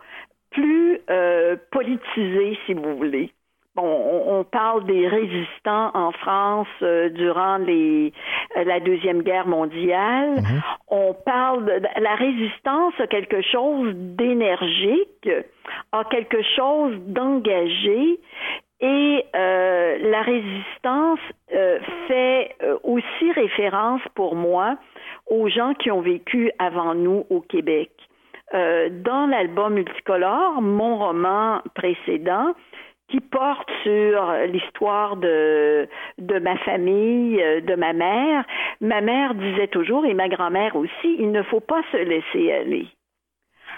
plus euh, politisé, si vous voulez. Bon, on, on parle des résistants en France euh, durant les, euh, la Deuxième Guerre mondiale. On parle de la résistance a quelque chose d'énergique, a quelque chose d'engagé et euh, la résistance euh, fait euh, aussi référence pour moi aux gens qui ont vécu avant nous au Québec. Euh, dans l'album multicolore, mon roman précédent, qui porte sur l'histoire de, de ma famille, euh, de ma mère, ma mère disait toujours, et ma grand-mère aussi, il ne faut pas se laisser aller.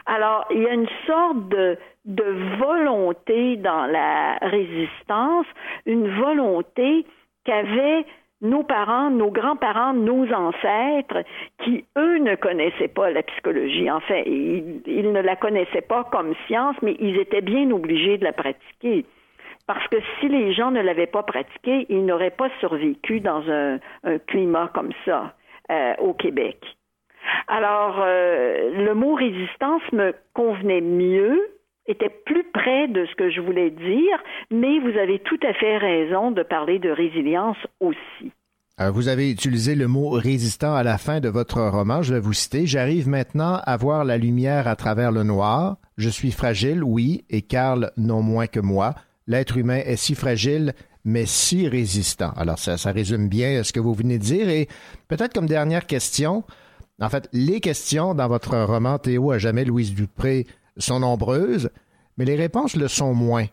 Alors, il y a une sorte de, de volonté dans la résistance, une volonté qu'avaient nos parents, nos grands-parents, nos ancêtres, qui, eux, ne connaissaient pas la psychologie. Enfin, ils, ils ne la connaissaient pas comme science, mais ils étaient bien obligés de la pratiquer. Parce que si les gens ne l'avaient pas pratiquée, ils n'auraient pas survécu dans un, un climat comme ça euh, au Québec. Alors, euh, le mot résistance me convenait mieux, était plus près de ce que je voulais dire, mais vous avez tout à fait raison de parler de résilience aussi. Euh, vous avez utilisé le mot résistant à la fin de votre roman. Je vais vous citer. J'arrive maintenant à voir la lumière à travers le noir. Je suis fragile, oui, et Karl non moins que moi. L'être humain est si fragile, mais si résistant. Alors, ça, ça résume bien ce que vous venez de dire. Et peut-être comme dernière question, en fait, les questions dans votre roman Théo à jamais Louise Dupré sont nombreuses, mais les réponses le sont moins.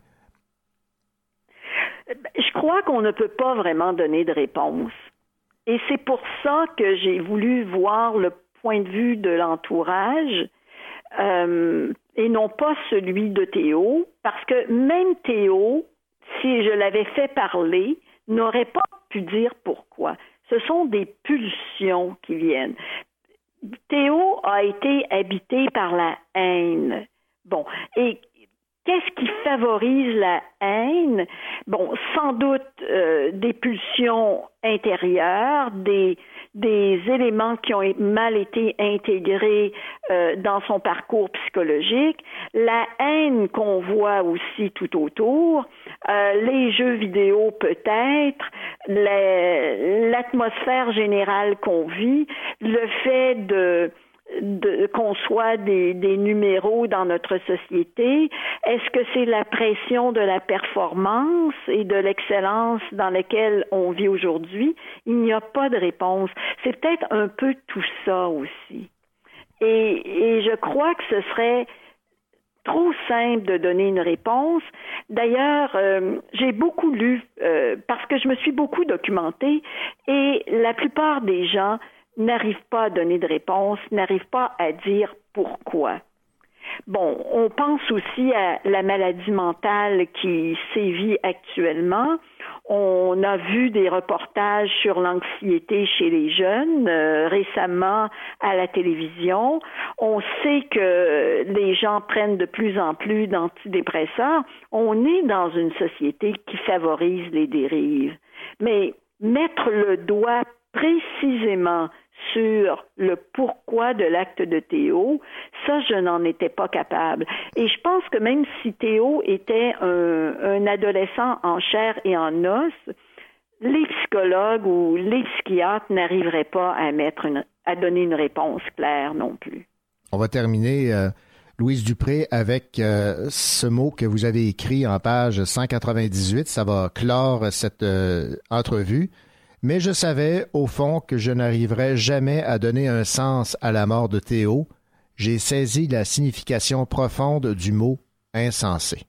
Je crois qu'on ne peut pas vraiment donner de réponse. Et c'est pour ça que j'ai voulu voir le point de vue de l'entourage euh, et non pas celui de Théo, parce que même Théo, si je l'avais fait parler, n'aurait pas pu dire pourquoi. Ce sont des pulsions qui viennent. Théo a été habité par la haine. Bon, et qu'est-ce qui favorise la haine? Bon, sans doute euh, des pulsions intérieures, des, des éléments qui ont mal été intégrés euh, dans son parcours psychologique, la haine qu'on voit aussi tout autour, euh, les jeux vidéo peut-être, l'atmosphère générale qu'on vit, le fait de de, qu'on soit des, des numéros dans notre société? Est-ce que c'est la pression de la performance et de l'excellence dans laquelle on vit aujourd'hui? Il n'y a pas de réponse. C'est peut-être un peu tout ça aussi. Et, et je crois que ce serait trop simple de donner une réponse. D'ailleurs, euh, j'ai beaucoup lu euh, parce que je me suis beaucoup documentée et la plupart des gens n'arrive pas à donner de réponse, n'arrive pas à dire pourquoi. Bon, on pense aussi à la maladie mentale qui sévit actuellement. On a vu des reportages sur l'anxiété chez les jeunes euh, récemment à la télévision. On sait que les gens prennent de plus en plus d'antidépresseurs. On est dans une société qui favorise les dérives. Mais mettre le doigt précisément sur le pourquoi de l'acte de Théo, ça, je n'en étais pas capable. Et je pense que même si Théo était un, adolescent en chair et en os, les psychologues ou les psychiatres n'arriveraient pas à donner une réponse claire non plus. On va terminer, euh, Louise Dupré, avec euh, ce mot que vous avez écrit en page 198. Ça va clore cette euh, entrevue. Mais je savais, au fond, que je n'arriverais jamais à donner un sens à la mort de Théo. J'ai saisi la signification profonde du mot insensé.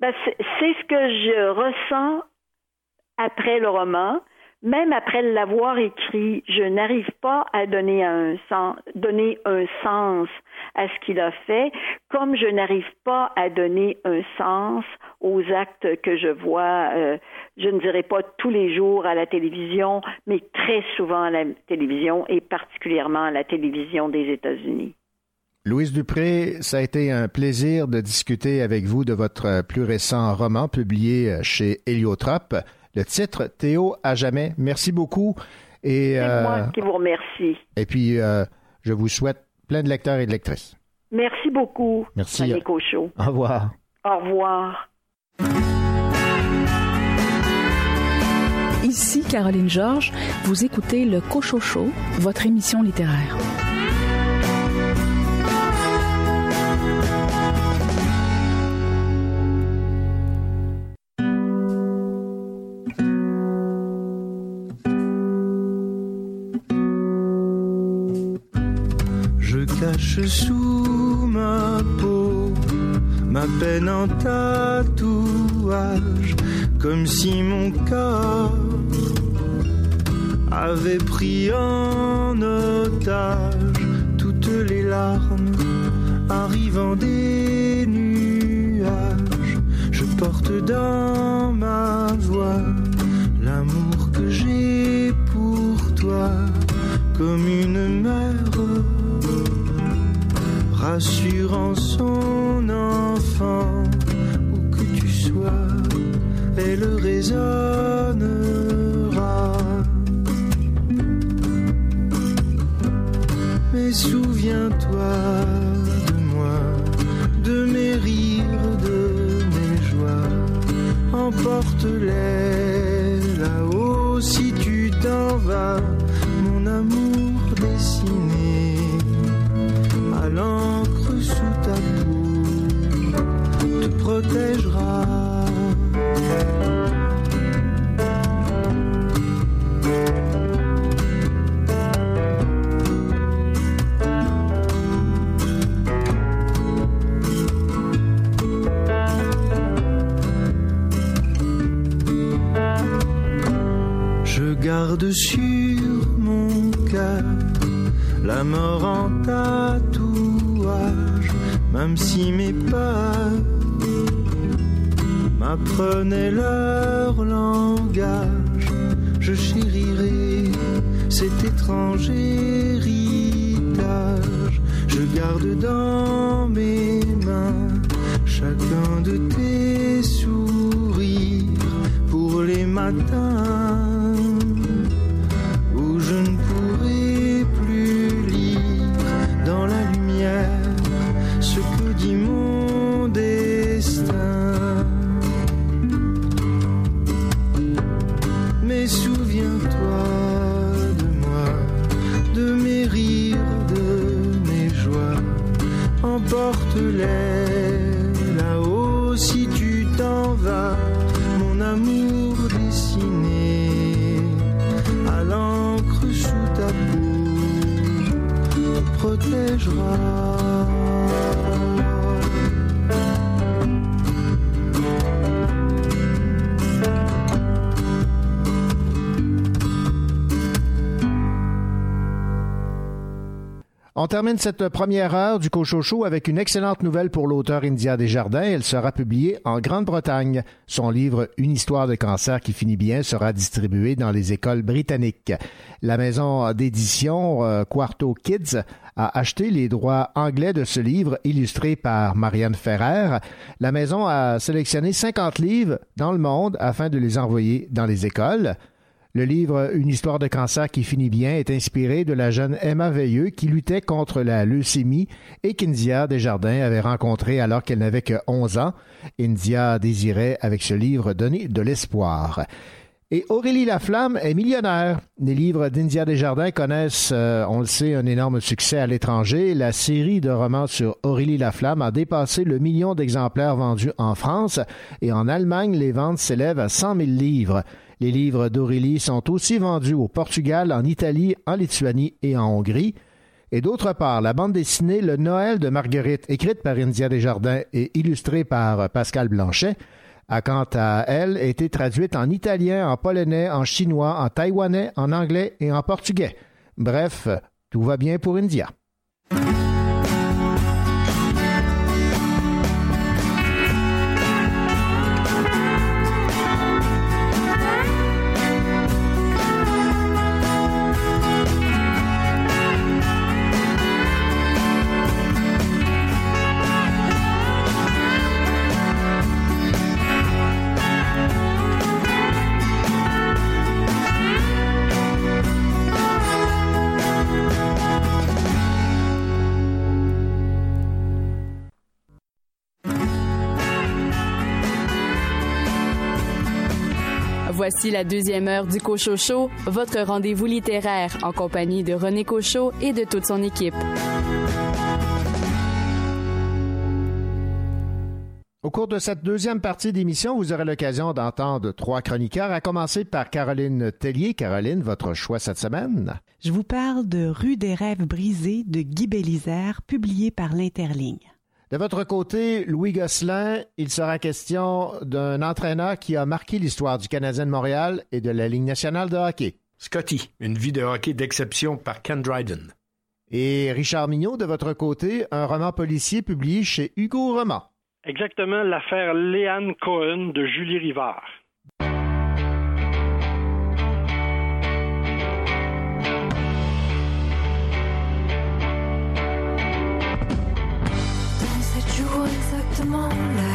Ben, c'est ce que je ressens après le roman même après l'avoir écrit, je n'arrive pas à donner un sens, donner un sens à ce qu'il a fait, comme je n'arrive pas à donner un sens aux actes que je vois, euh, je ne dirais pas tous les jours à la télévision, mais très souvent à la télévision et particulièrement à la télévision des États-Unis. Louise Dupré, ça a été un plaisir de discuter avec vous de votre plus récent roman publié chez Héliotrope le titre Théo à jamais. Merci beaucoup. Et, C'est moi euh, qui vous remercie. Et puis, euh, je vous souhaite plein de lecteurs et de lectrices. Merci beaucoup. Merci. Au revoir. Au revoir. Ici Caroline Georges, vous écoutez le Cochocho, votre émission littéraire. ma peau ma peine en tatouage, comme si mon corps avait pris en otage toutes les larmes arrivant des nuages. Je porte dans ma voix l'amour que j'ai pour toi, comme une mère rassurant son où que tu sois, elle résonnera. Mais souviens-toi de moi, de mes rires, de mes joies, emporte-les là-haut si tu t'en vas, sur mon cœur la mort en tatouage, même si mes peurs m'apprenaient leur langage, je chérirai cet étrange héritage. Je garde dans On termine cette première heure du Cochocho avec une excellente nouvelle pour l'auteur India Desjardins. Elle sera publiée en Grande-Bretagne. Son livre Une histoire de cancer qui finit bien sera distribué dans les écoles britanniques. La maison d'édition euh, Quarto Kids a acheté les droits anglais de ce livre illustré par Marianne Ferrer. La maison a sélectionné 50 livres dans le monde afin de les envoyer dans les écoles. Le livre Une histoire de cancer qui finit bien est inspiré de la jeune Emma Veilleux qui luttait contre la leucémie et qu'India Desjardins avait rencontré alors qu'elle n'avait que 11 ans. India désirait avec ce livre donner de l'espoir. Et Aurélie Laflamme est millionnaire. Les livres d'India Desjardins connaissent, euh, on le sait, un énorme succès à l'étranger. La série de romans sur Aurélie Laflamme a dépassé le million d'exemplaires vendus en France et en Allemagne, les ventes s'élèvent à 100 000 livres. Les livres d'Aurélie sont aussi vendus au Portugal, en Italie, en Lituanie et en Hongrie. et d'autre part la bande dessinée Le Noël de Marguerite, écrite par India Desjardins et illustrée par Pascal Blanchet, a quant à elle été traduite en italien, en polonais, en chinois, en taïwanais, en anglais et en portugais. Bref, tout va bien pour India. Voici la deuxième heure du Cochocho, votre rendez-vous littéraire en compagnie de René Cochot et de toute son équipe. Au cours de cette deuxième partie d'émission, vous aurez l'occasion d'entendre trois chroniqueurs, à commencer par Caroline Tellier. Caroline, votre choix cette semaine? Je vous parle de Rue des rêves brisés de Guy Bélisère, publié par l'Interligne. De votre côté, Louis Gosselin, il sera question d'un entraîneur qui a marqué l'histoire du Canadien de Montréal et de la Ligue nationale de hockey. Scotty, une vie de hockey d'exception par Ken Dryden. Et Richard Mignot, de votre côté, un roman policier publié chez Hugo Roman. Exactement, l'affaire Léane Cohen de Julie Rivard. Exactement, l'air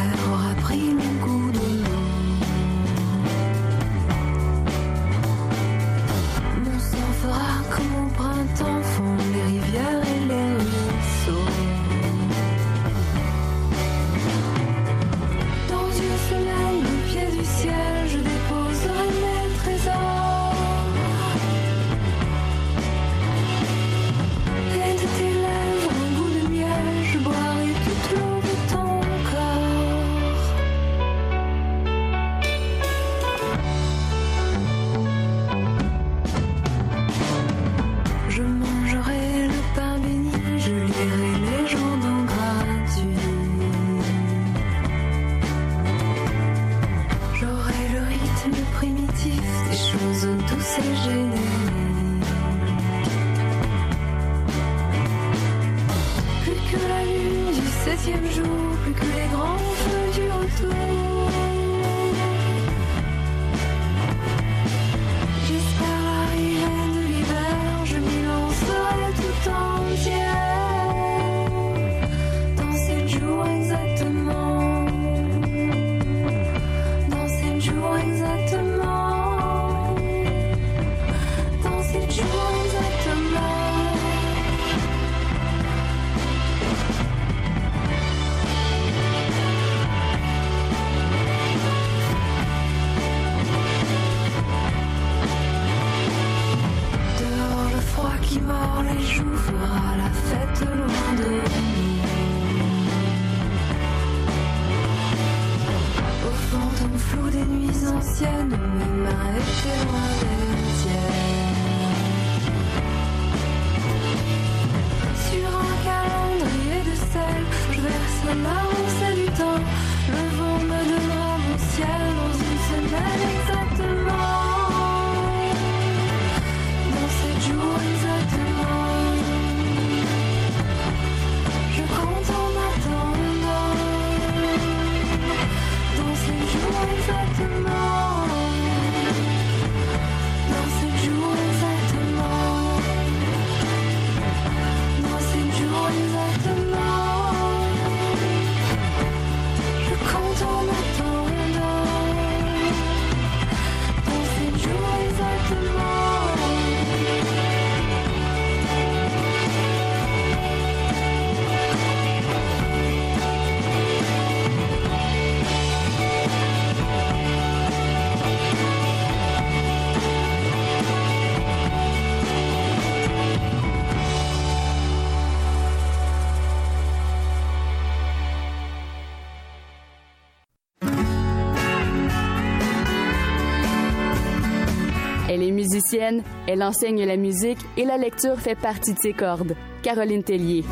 Elle est musicienne, elle enseigne la musique et la lecture fait partie de ses cordes. Caroline Tellier.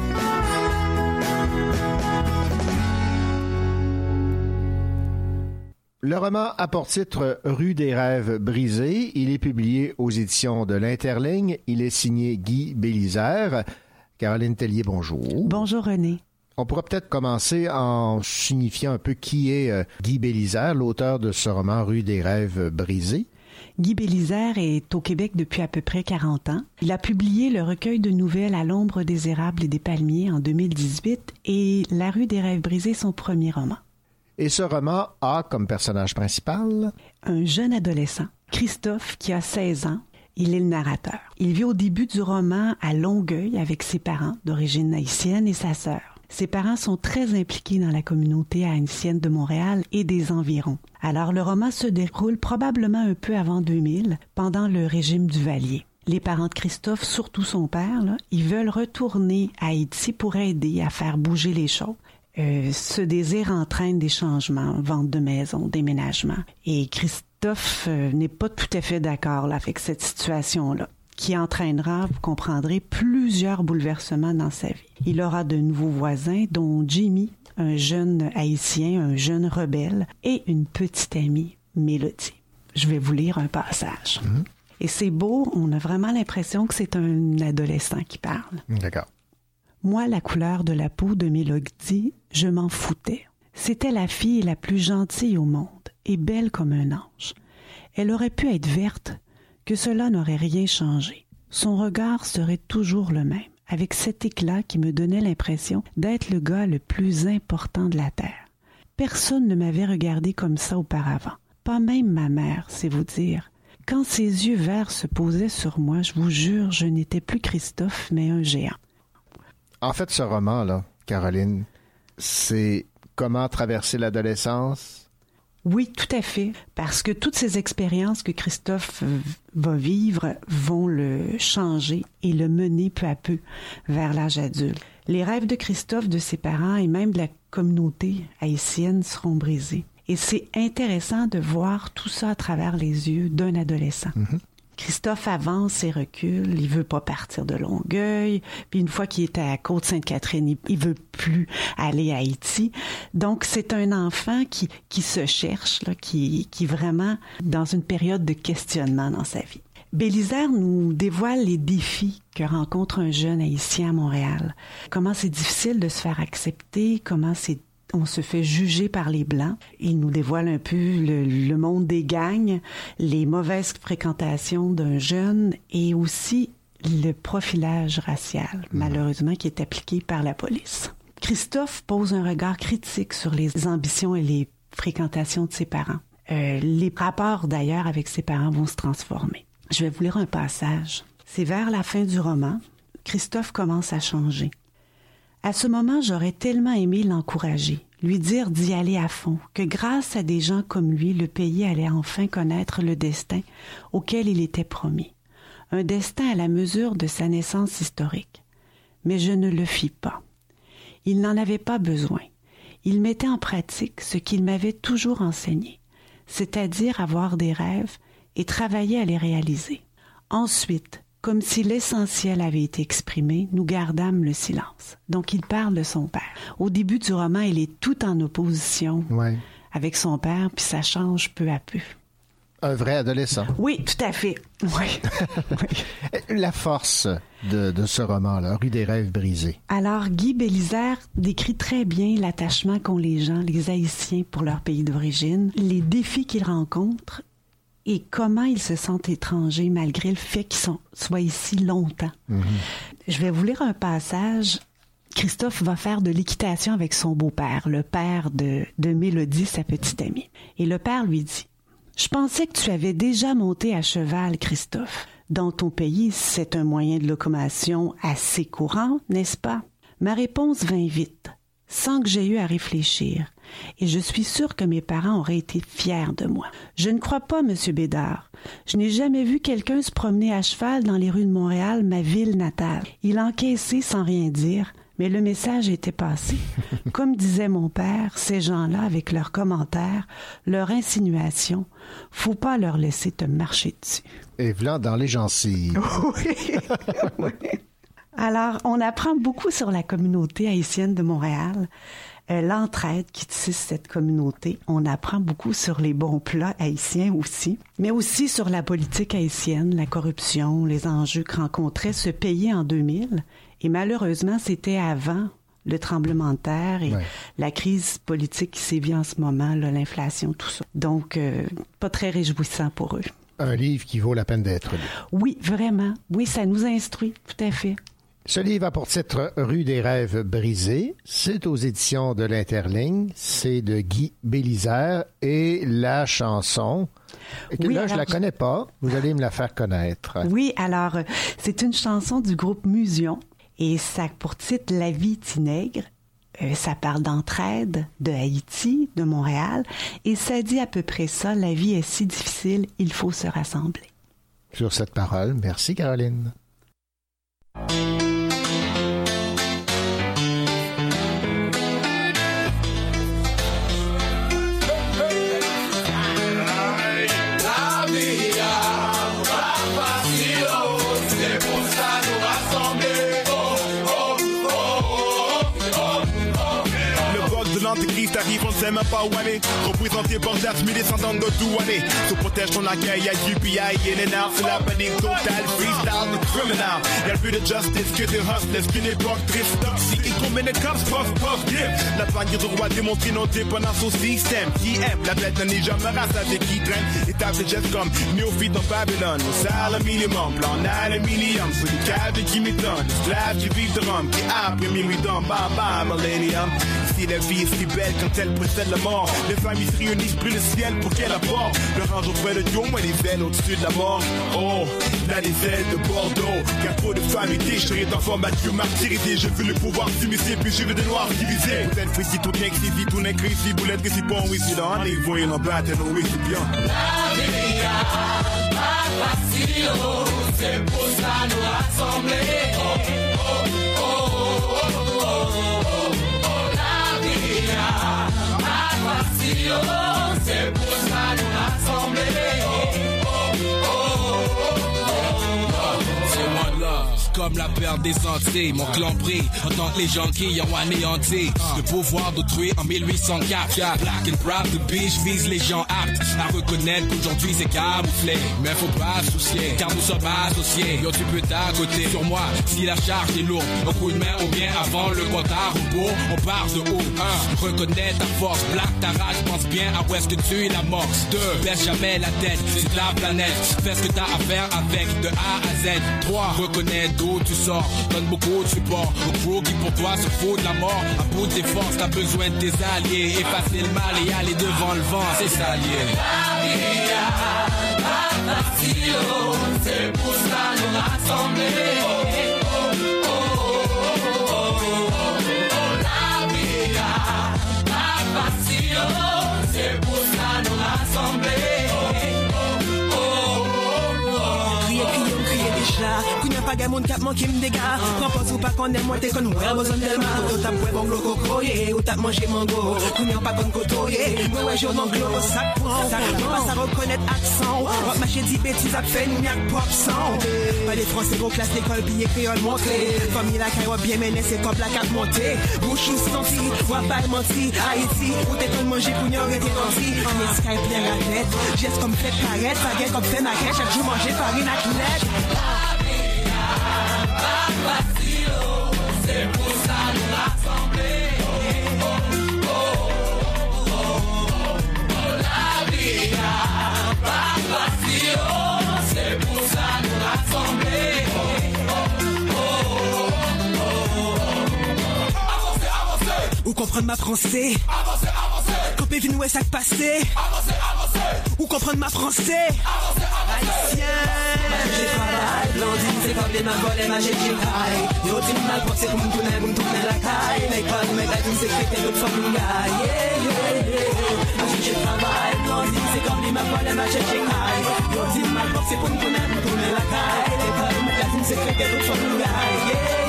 Le roman a pour titre Rue des rêves brisés. Il est publié aux éditions de l'Interligne. Il est signé Guy Bélisère. Caroline Tellier, bonjour. Bonjour René. On pourrait peut-être commencer en signifiant un peu qui est euh, Guy Bélisère, l'auteur de ce roman Rue des rêves brisés. Guy Bélisère est au Québec depuis à peu près 40 ans. Il a publié le recueil de nouvelles À l'ombre des érables et des palmiers en 2018 et La rue des rêves brisés, son premier roman. Et ce roman a comme personnage principal Un jeune adolescent, Christophe, qui a 16 ans. Il est le narrateur. Il vit au début du roman à Longueuil avec ses parents d'origine haïtienne et sa sœur. Ses parents sont très impliqués dans la communauté haïtienne de Montréal et des environs. Alors le roman se déroule probablement un peu avant 2000, pendant le régime du Valier. Les parents de Christophe, surtout son père, ils veulent retourner à Haïti pour aider à faire bouger les choses. Euh, ce désir entraîne des changements, vente de maison, déménagement. Et Christophe euh, n'est pas tout à fait d'accord avec cette situation-là qui entraînera, vous comprendrez, plusieurs bouleversements dans sa vie. Il aura de nouveaux voisins, dont Jimmy, un jeune haïtien, un jeune rebelle, et une petite amie, Mélodie. Je vais vous lire un passage. Et c'est beau, on a vraiment l'impression que c'est un adolescent qui parle. D'accord. Moi, la couleur de la peau de Mélodie, je m'en foutais. C'était la fille la plus gentille au monde et belle comme un ange. Elle aurait pu être verte, que cela n'aurait rien changé. Son regard serait toujours le même, avec cet éclat qui me donnait l'impression d'être le gars le plus important de la Terre. Personne ne m'avait regardé comme ça auparavant, pas même ma mère, c'est vous dire. Quand ses yeux verts se posaient sur moi, je vous jure, je n'étais plus Christophe, mais un géant. En fait, ce roman-là, Caroline, c'est comment traverser l'adolescence, Oui, tout à fait, parce que toutes ces expériences que Christophe euh, va vivre vont le changer et le mener peu à peu vers l'âge adulte. Les rêves de Christophe, de ses parents et même de la communauté haïtienne seront brisés. Et c'est intéressant de voir tout ça à travers les yeux d'un adolescent. Christophe avance et recule, il veut pas partir de Longueuil, puis une fois qu'il est à Côte-Sainte-Catherine, il, veut plus aller à Haïti. Donc c'est un enfant qui, qui se cherche, qui, qui vraiment dans une période de questionnement dans sa vie. Bélisère nous dévoile les défis que rencontre un jeune haïtien à Montréal. Comment c'est difficile de se faire accepter, comment c'est on se fait juger par les Blancs. Il nous dévoile un peu le, le monde des gangs, les mauvaises fréquentations d'un jeune et aussi le profilage racial, malheureusement, qui est appliqué par la police. Christophe pose un regard critique sur les ambitions et les fréquentations de ses parents. Euh, les rapports, d'ailleurs, avec ses parents vont se transformer. Je vais vous lire un passage. C'est vers la fin du roman. Christophe commence à changer. À ce moment, j'aurais tellement aimé l'encourager, lui dire d'y aller à fond, que grâce à des gens comme lui, le pays allait enfin connaître le destin auquel il était promis. Un destin à la mesure de sa naissance historique. Mais je ne le fis pas. Il n'en avait pas besoin. Il mettait en pratique ce qu'il m'avait toujours enseigné, c'est-à-dire avoir des rêves et travailler à les réaliser. Ensuite, comme si l'essentiel avait été exprimé, nous gardâmes le silence. Donc il parle de son père. Au début du roman, il est tout en opposition Ouais. avec son père, puis ça change peu à peu. Un vrai adolescent. Oui, tout à fait. Oui. La force de, de ce roman-là, Rue des rêves brisés. Alors, Guy Bélisère décrit très bien l'attachement qu'ont les gens, les Haïtiens, pour leur pays d'origine, les défis qu'ils rencontrent et comment ils se sentent étrangers malgré le fait qu'ils soient ici longtemps. Je vais vous lire un passage. Christophe va faire de l'équitation avec son beau-père, le père de, de Mélodie, sa petite amie. Et le père lui dit Je pensais que tu avais déjà monté à cheval, Christophe. Dans ton pays, c'est un moyen de locomotion assez courant, n'est-ce pas Ma réponse vint vite, sans que j'aie eu à réfléchir, et je suis sûre que mes parents auraient été fiers de moi. Je ne crois pas, Monsieur Bédard. Je n'ai jamais vu quelqu'un se promener à cheval dans les rues de Montréal, ma ville natale. Il encaissait sans rien dire, mais le message était passé. Comme disait mon père, ces gens-là, avec leurs commentaires, leurs insinuations, faut pas leur laisser te marcher dessus. Et voilà dans les gencives. Oui. Alors, on apprend beaucoup sur la communauté haïtienne de Montréal. Euh, l'entraide qui tisse cette communauté. On apprend beaucoup sur les bons plats haïtiens aussi, mais aussi sur la politique haïtienne, la corruption, les enjeux que rencontrait ce pays en 2000. Et malheureusement, c'était avant le tremblement de terre et Ouais. la crise politique qui sévit en ce moment, l'inflation, tout ça. Donc, euh, pas très réjouissant pour eux. Un livre qui vaut la peine d'être lu. Oui, vraiment. Oui, ça nous instruit, tout à fait. Ce livre a pour titre Rue des rêves brisés. C'est aux éditions de l'Interligne. C'est de Guy Bélisère et la chanson. Oui, là, je alors, la connais pas. Vous allez me la faire connaître. Oui, alors, euh, c'est une chanson du groupe Musion et ça a pour titre La vie Tinègre. Euh, ça parle d'entraide, de Haïti, de Montréal et ça dit à peu près ça, la vie est si difficile, il faut se rassembler. Sur cette parole, merci Caroline. Arrive, on ne sait même aller. Représenté par mes descendants de Douané. Se protège ton accueil à UPI et les nards. C'est la panique totale, freestyle, the criminal. Y'a plus de justice que de hustlers, qu'une époque triste, toxique. Et combien de cops, puff, puff, dip. La banque du roi démontre nos dépendance au système. Qui aime la bête n'est jamais avec qui traîne. Et tape des gestes comme néophyte dans Babylone. Au salaire minimum, plan aluminium. Sur les câbles qui m'étonnent. Esclaves qui vivent de rhum. Qui après minuit dans bye bye millennium. Si la vie est si belle quand elle précède la mort, les familles se réunissent plus le ciel pour qu'elle apporte. Le range auprès de Dieu, moi les ailes au-dessus de la mort. Oh, là les ailes de Bordeaux. Car trop de familles déchirées d'enfants battus, martyrisés. Je veux le pouvoir s'immiscer, puis je veux des noirs divisés. Peut-être ici tout n'est que si tout n'est que ici, vous l'êtes que si bon, oui, si dans les voyons en battre, non, oui, c'est bien. La vie c'est pour ça nous rassembler. Oh, oh, oh, oh, c'est pour ça nous rassembler. Comme la perte des Antilles, mon clan brille en tant que les gens qui ont anéanti le pouvoir d'autrui en 1804. Black and proud the beach vise les gens aptes à reconnaître qu'aujourd'hui c'est camouflé. Mais faut pas soucier, car nous sommes associés. Yo, tu peux t'accoter sur moi si la charge est lourde. Un coup de main ou bien avant le compte à rebours, on part de haut. Un, reconnais ta force, black ta rage, pense bien à où est-ce que tu l'amorces. Deux, baisse jamais la tête, c'est la planète. Fais ce que t'as à faire avec de A à Z. 3. Reconnais tu sors, donne beaucoup de support au crew qui pour toi se fout de la mort. À bout de tes forces, t'as besoin de tes alliés. Effacer le mal et aller devant le vent, c'est ça lié. C'est pour ça nous rassembler. Gen moun kap manke m dega Propos ou pa konen mwen te kon mwen bezon delman Ou tap mwen bon glo kokoye Ou tap manje mango. Kounya pa kon kotoye Mwen wè joun anglo Sak pran Mwen pa sa rekonnet aksan Wap mache di betiz ap fè nou yak pop san Pa de franse klas piye kreol montre Fami la kay wap bien mene se kop la kap monte Bouchou santi Wap bay manti Haiti Ou te kon manje kounya rete nanti Mwen skay plen la tête Jes kom fèt paret Fagè kom fè ma kè Chak jou manje farine ak comprendre ma français? Avancez, avancez. Ouais ça passé Avancez, avancez. Ou comprendre ma français Haïtien J'ai travail, blondine, c'est comme les mains volées, ma j'ai j'ai Yo, tu m'as pour c'est pour me tourner, pour me tourner la caille. Make pas de méga, c'est que t'es l'autre famille, yeah, yeah, yeah. Ma j'ai travail, blondine, c'est comme les mains volées, ma j'ai j'ai Yo, tu m'as pour c'est pour me tourner, pour me tourner la caille. Make pas de méga, c'est que t'es l'autre famille, yeah, yeah, yeah.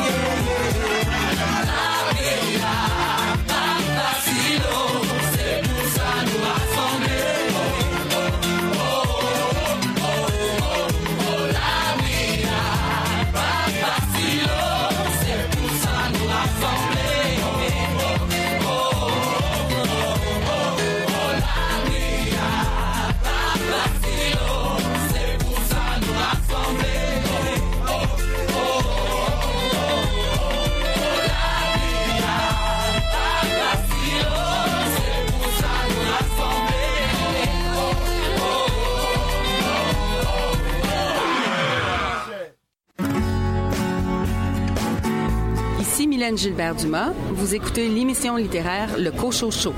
Mylène Gilbert-Dumas. Vous écoutez l'émission littéraire Le Cochon Show.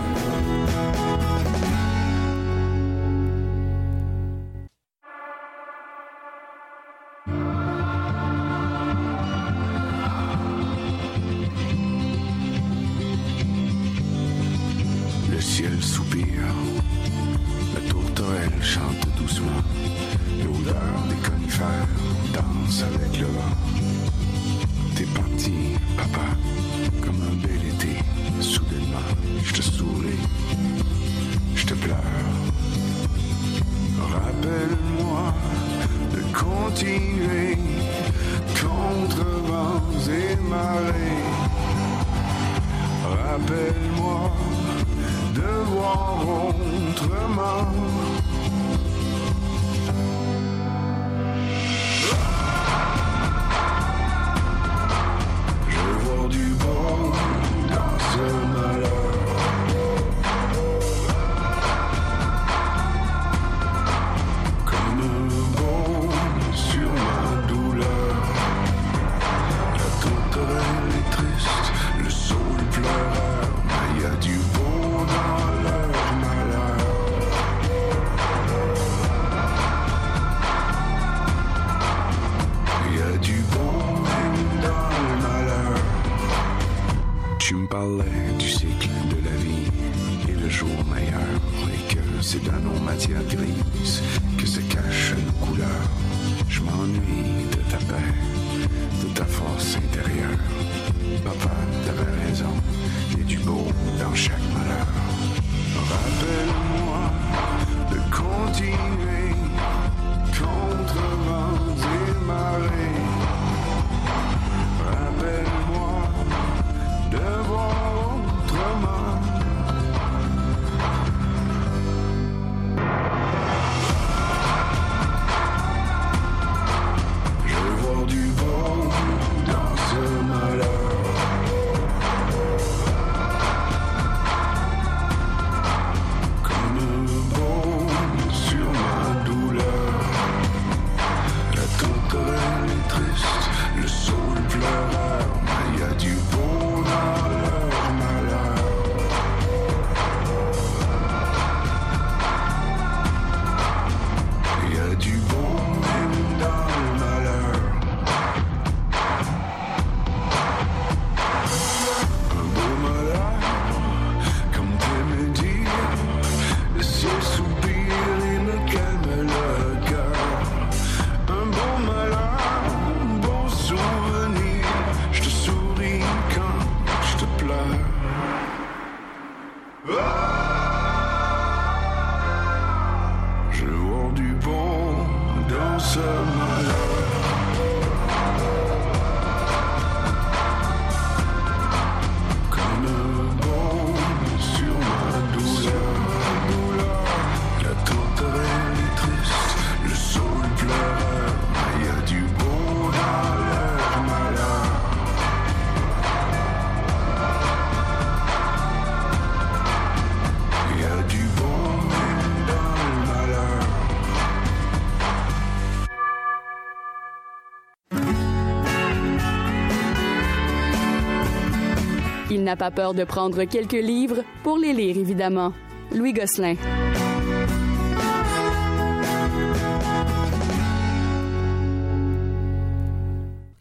N'a pas peur de prendre quelques livres pour les lire, évidemment. Louis Gosselin.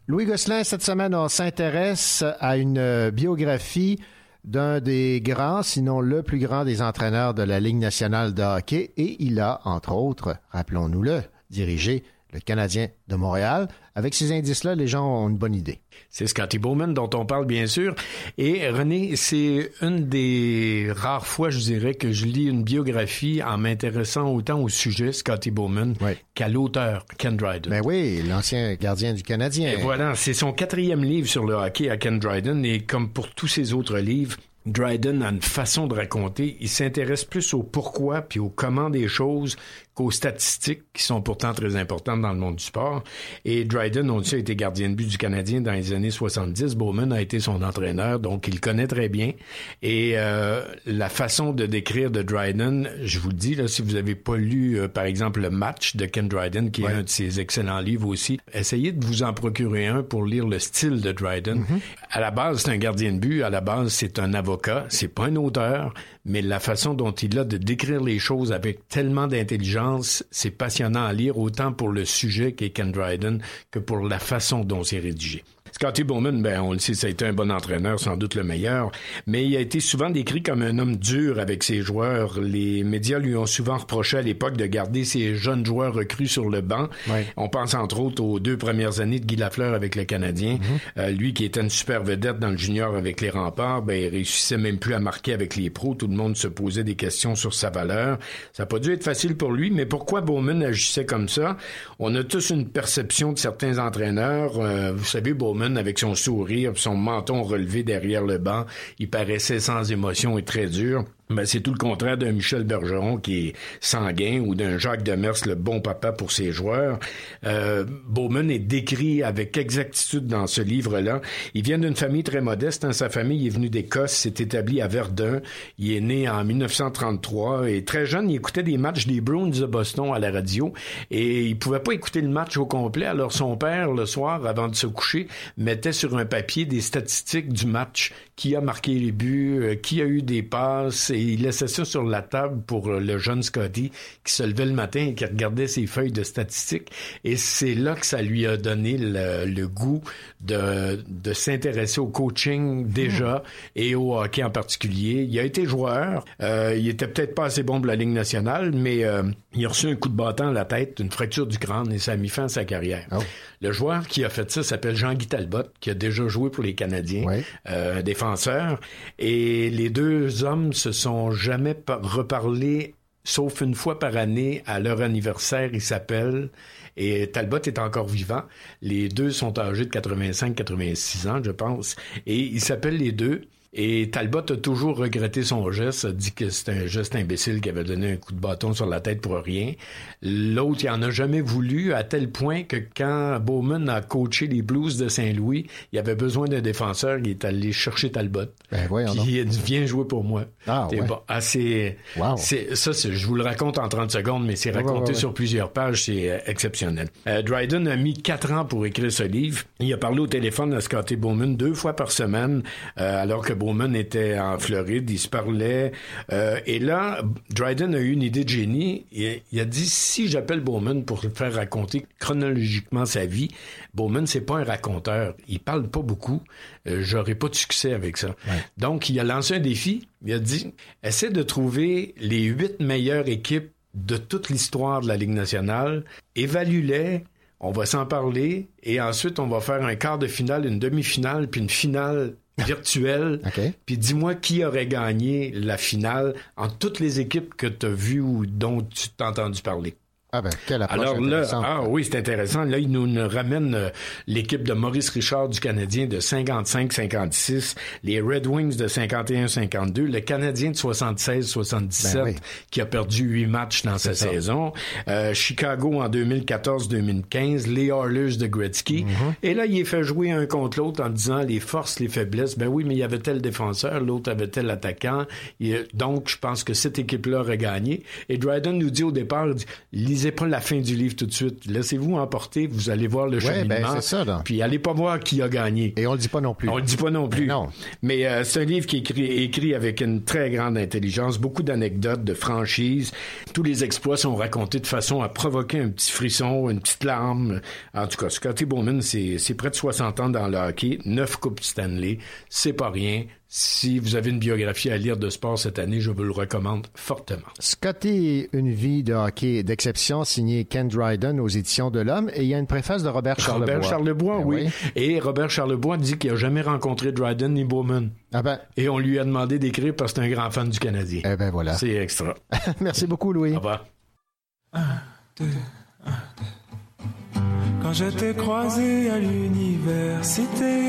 Louis Gosselin, cette semaine, on s'intéresse à une euh, biographie d'un des grands, sinon le plus grand des entraîneurs de la Ligue nationale de hockey, et il a, entre autres, rappelons-nous-le, dirigé le Canadien de Montréal. Avec ces indices-là, les gens ont une bonne idée. C'est Scotty Bowman dont on parle bien sûr. Et René, c'est une des rares fois, je dirais, que je lis une biographie en m'intéressant autant au sujet Scotty Bowman qu'à l'auteur Ken Dryden. Ben oui, l'ancien gardien du Canadien. Et voilà, c'est son quatrième livre sur le hockey à Ken Dryden et comme pour tous ses autres livres, Dryden a une façon de raconter. Il s'intéresse plus au pourquoi puis au comment des choses qu'aux statistiques qui sont pourtant très importantes dans le monde du sport. Et Dryden, on le sait, a été gardien de but du Canadien dans les années 70. Bowman a été son entraîneur, donc il connaît très bien. Et euh, la façon de décrire de Dryden, je vous le dis, là, si vous n'avez pas lu, euh, par exemple, le match de Ken Dryden, qui est un de ses excellents livres aussi, essayez de vous en procurer un pour lire le style de Dryden. À la base, c'est un gardien de but. À la base, c'est un avocat. C'est pas un auteur, mais la façon dont il a de décrire les choses avec tellement d'intelligence, c'est passionnant à lire, autant pour le sujet qu'est Ken Dryden que pour la façon dont c'est rédigé. Scotty Bowman, ben, on le sait, ça a été un bon entraîneur, sans doute le meilleur, mais il a été souvent décrit comme un homme dur avec ses joueurs. Les médias lui ont souvent reproché à l'époque de garder ses jeunes joueurs recrues sur le banc. On pense entre autres aux deux premières années de Guy Lafleur avec le Canadien. Euh, lui qui était une super vedette dans le junior avec les remparts, ben, il réussissait même plus à marquer avec les pros. Tout le monde se posait des questions sur sa valeur. Ça n'a pas dû être facile pour lui, mais pourquoi Bowman agissait comme ça? On a tous une perception de certains entraîneurs. Euh, vous savez, Bowman avec son sourire, son menton relevé derrière le banc, il paraissait sans émotion et très dur. Ben, c'est tout le contraire d'un Michel Bergeron qui est sanguin ou d'un Jacques Demers, le bon papa pour ses joueurs. Euh, Bowman est décrit avec exactitude dans ce livre-là. Il vient d'une famille très modeste. Hein. Sa famille est venue d'Écosse, s'est établi à Verdun. Il est né en 1933 et très jeune, il écoutait des matchs des Bruins de Boston à la radio et il pouvait pas écouter le match au complet. Alors son père, le soir, avant de se coucher, mettait sur un papier des statistiques du match, qui a marqué les buts, euh, qui a eu des passes et il laissait ça sur la table pour euh, le jeune Scotty qui se levait le matin et qui regardait ses feuilles de statistiques. Et c'est là que ça lui a donné le, le goût de, de s'intéresser au coaching déjà et au hockey en particulier. Il a été joueur. Euh, il était peut-être pas assez bon pour la Ligue nationale, mais euh, il a reçu un coup de bâton à la tête, une fracture du crâne et ça a mis fin à sa carrière. Le joueur qui a fait ça s'appelle Jean-Guy Talbot, qui a déjà joué pour les Canadiens, euh, défenseur. Et les deux hommes se sont jamais pa- reparlé, sauf une fois par année, à leur anniversaire, ils s'appellent. Et Talbot est encore vivant. Les deux sont âgés de 85-86 ans, je pense. Et ils s'appellent les deux. Et Talbot a toujours regretté son geste, a dit que c'était un geste imbécile qui avait donné un coup de bâton sur la tête pour rien. L'autre, il en a jamais voulu, à tel point que quand Bowman a coaché les Blues de Saint-Louis, il avait besoin d'un défenseur, il est allé chercher Talbot. Ben, voyons Puis donc. il a dit, viens jouer pour moi. Ah, ouais. bon. Ah, c'est- c'est- ça, je vous le raconte en 30 secondes, mais c'est raconté ouais, ouais. sur plusieurs pages, c'est euh, exceptionnel. Euh, Dryden a mis quatre ans pour écrire ce livre. Il a parlé au téléphone à Scotty Bowman deux fois par semaine, euh, alors que Bowman était en Floride. Il se parlait. Euh, et là, Dryden a eu une idée de génie. Il, il a dit, si j'appelle Bowman pour le faire raconter chronologiquement sa vie, Bowman, c'est pas un raconteur. Il parle pas beaucoup. Euh, J'aurai pas de succès avec ça. Donc, il a lancé un défi. Il a dit, essaie de trouver les huit meilleures équipes de toute l'histoire de la Ligue nationale, évalue-les, on va s'en parler, et ensuite on va faire un quart de finale, une demi-finale, puis une finale virtuelle. Puis dis-moi qui aurait gagné la finale en toutes les équipes que tu as vues ou dont tu t'as entendu parler. Ah ben, quelle approche Alors là, ah oui, c'est intéressant. Là, il nous, nous ramène euh, l'équipe de Maurice Richard du Canadien de 55-56, les Red Wings de 51-52, le Canadien de 76-77 Ben oui. qui a perdu huit matchs dans sa ça. saison, euh, Chicago en 2014-2015, les Oilers de Gretzky. Mm-hmm. Et là, il est fait jouer un contre l'autre en disant les forces, les faiblesses. Ben oui, mais il y avait tel défenseur, l'autre avait tel attaquant. Il- donc, je pense que cette équipe-là aurait gagné. Et Dryden nous dit au départ, il dit, lisez pas la fin du livre tout de suite. Laissez-vous emporter, vous allez voir le Ouais, cheminement. ben, ça, là. Puis allez pas voir qui a gagné. Et on le dit pas non plus. On le dit pas non plus. non. Mais euh, c'est un livre qui est écrit, écrit avec une très grande intelligence, beaucoup d'anecdotes, de franchises. Tous les exploits sont racontés de façon à provoquer un petit frisson, une petite larme. En tout cas, Scotty Bowman, c'est c'est près de 60 ans dans le hockey, 9 coupes Stanley, c'est pas rien. Si vous avez une biographie à lire de sport cette année, je vous le recommande fortement. Scotty, une vie de hockey d'exception, signée Ken Dryden aux éditions de l'Homme, et il y a une préface de Robert Charlebois. Robert Charlebois, Ben oui. Et Robert Charlebois dit qu'il a jamais rencontré Dryden ni Bowman. Ah ben. Et on lui a demandé d'écrire parce que c'est un grand fan du Canadien. Eh ben voilà. C'est extra. Merci beaucoup, Louis. Au revoir. Quand je t'ai croisé à l'université,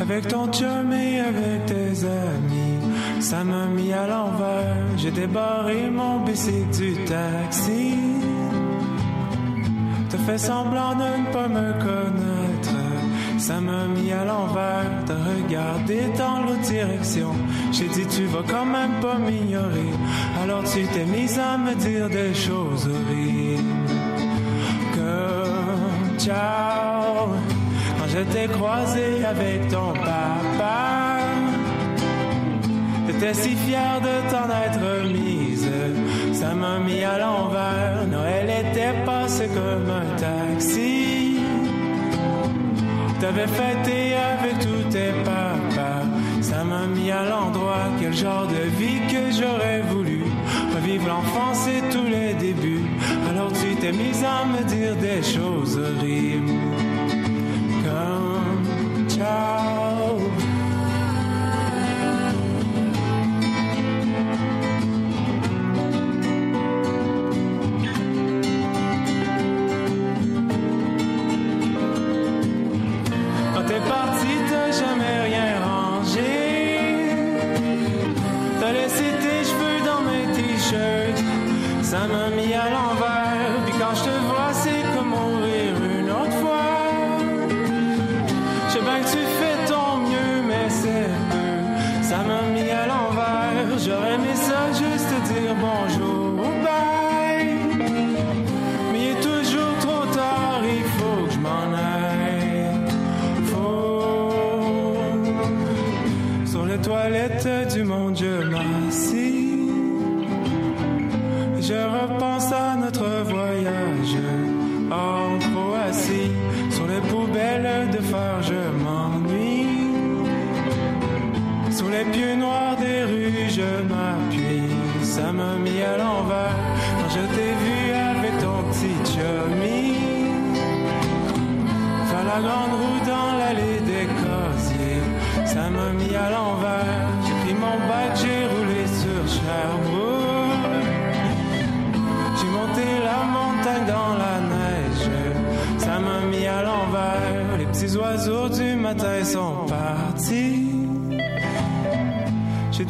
avec ton chum et avec tes amis. Ça m'a mis à l'envers, j'ai débarré mon bicycle du taxi. Te fais semblant de ne pas me connaître. Ça m'a mis à l'envers, t'as regardé dans l'autre direction. J'ai dit tu vas quand même pas m'ignorer. Alors tu t'es mise à me dire des choses horribles. Girl, ciao je t'ai croisé avec ton papa. J'étais si fier de t'en être mise, ça m'a mis à l'envers. Noël était passé comme un taxi. T'avais fêté avec tous tes papas, ça m'a mis à l'endroit. Quel genre de vie que j'aurais voulu, revivre l'enfance et tous les débuts. Alors tu t'es mise à me dire des choses horribles. come, child.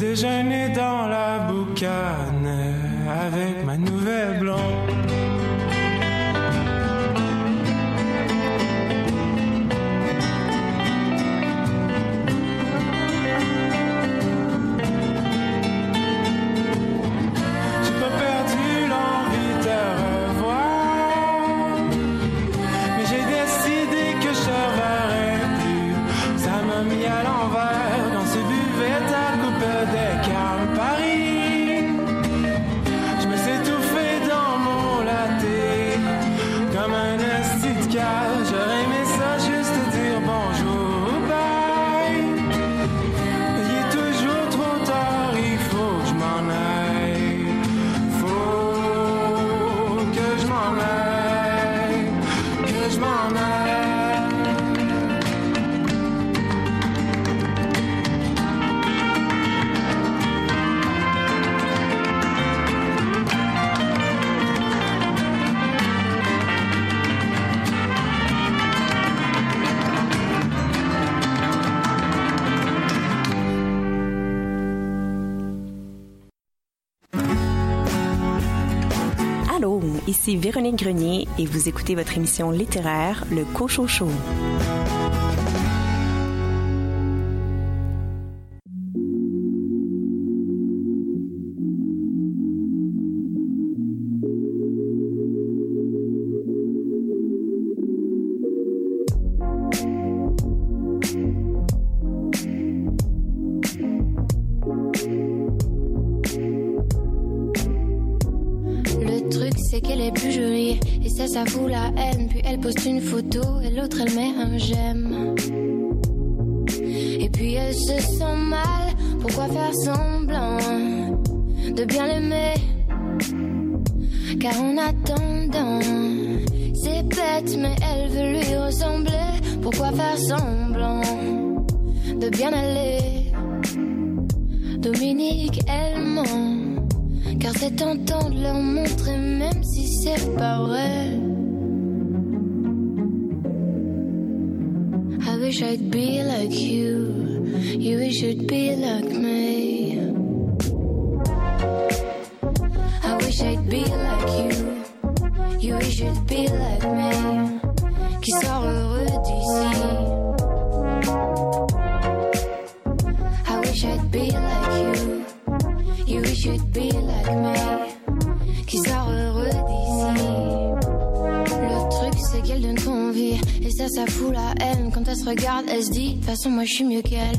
There's jeunes et. et vous écoutez votre émission littéraire Le Cochon Show. T'entends de leur montrer, même si c'est pas vrai. I wish I'd be like you, you wish you'd be like me. I wish I'd be like you, you wish you'd be like me. Qui sort heureux d'ici. Ça, fout la haine. Quand elle se regarde, elle se dit, de toute façon, moi, je suis mieux qu'elle.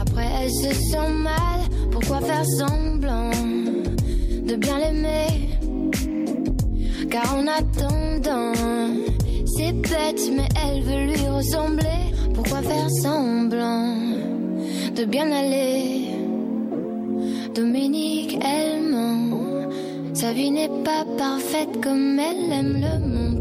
Après, elle se sent mal. Pourquoi faire semblant de bien l'aimer? Car en attendant, c'est bête, mais elle veut lui ressembler. Pourquoi faire semblant de bien aller? Dominique, elle ment. Sa vie n'est pas parfaite comme elle aime le montrer.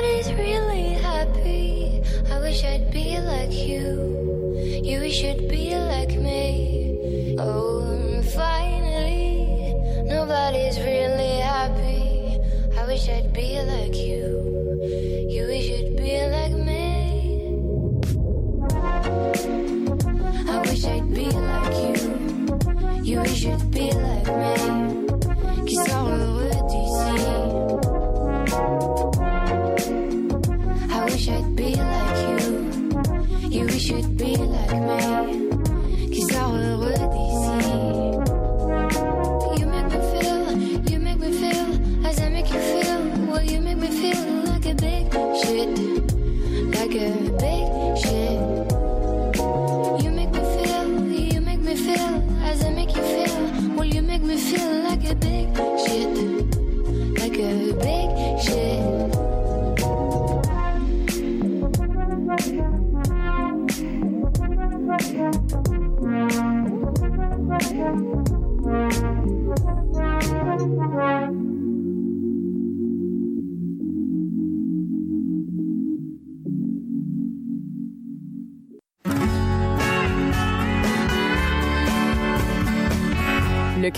Nobody's really happy. I wish I'd be like you. You wish you'd be like me. Oh, finally, nobody's really happy. I wish I'd be like you.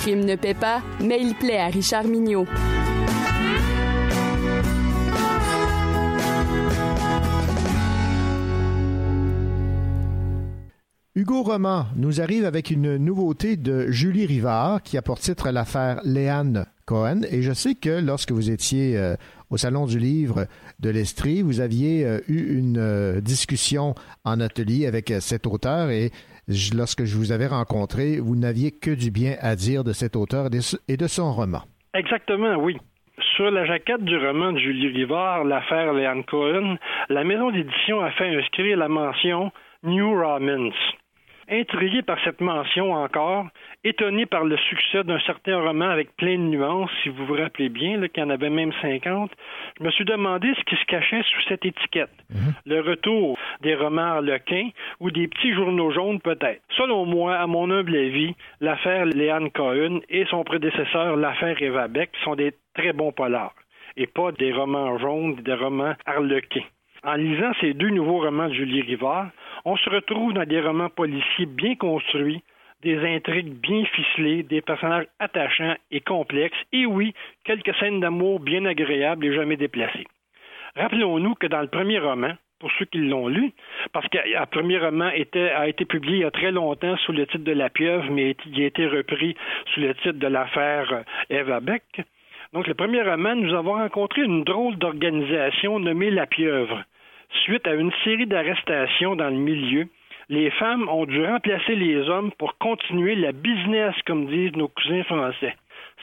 Crime ne paie pas, mais il plaît à Richard Mignot. Hugo Roman nous arrive avec une nouveauté de Julie Rivard qui a pour titre l'affaire Léane Cohen. Et je sais que lorsque vous étiez euh, au Salon du Livre de l'Estrie, vous aviez euh, eu une euh, discussion en atelier avec cet auteur et lorsque je vous avais rencontré, vous n'aviez que du bien à dire de cet auteur et de- son roman. Exactement, oui. Sur la jaquette du roman de Julie Rivard, L'affaire Léane Cohen, la maison d'édition a fait inscrire la mention New Romance. Intrigué par cette mention encore, étonné par le succès d'un certain roman avec plein de nuances, si vous vous rappelez bien, là, qu'il y en avait même 50, je me suis demandé ce qui se cachait sous cette étiquette. Le retour des romans harlequins ou des petits journaux jaunes peut-être. Selon moi, à mon humble avis, l'affaire Léane Cohen et son prédécesseur, l'affaire Eva Beck, sont des très bons polars et pas des romans jaunes, des romans harlequins. En lisant ces deux nouveaux romans de Julie Rivard, on se retrouve dans des romans policiers bien construits, des intrigues bien ficelées, des personnages attachants et complexes, et oui, quelques scènes d'amour bien agréables et jamais déplacées. Rappelons-nous que dans le premier roman, pour ceux qui l'ont lu, parce que le premier roman a été publié il y a très longtemps sous le titre de La pieuvre, mais il a été repris sous le titre de l'affaire euh, Eva Beck. Donc, le premier roman, nous avons rencontré une drôle d'organisation nommée La Pieuvre. Suite à une série d'arrestations dans le milieu, les femmes ont dû remplacer les hommes pour continuer la business, comme disent nos cousins français.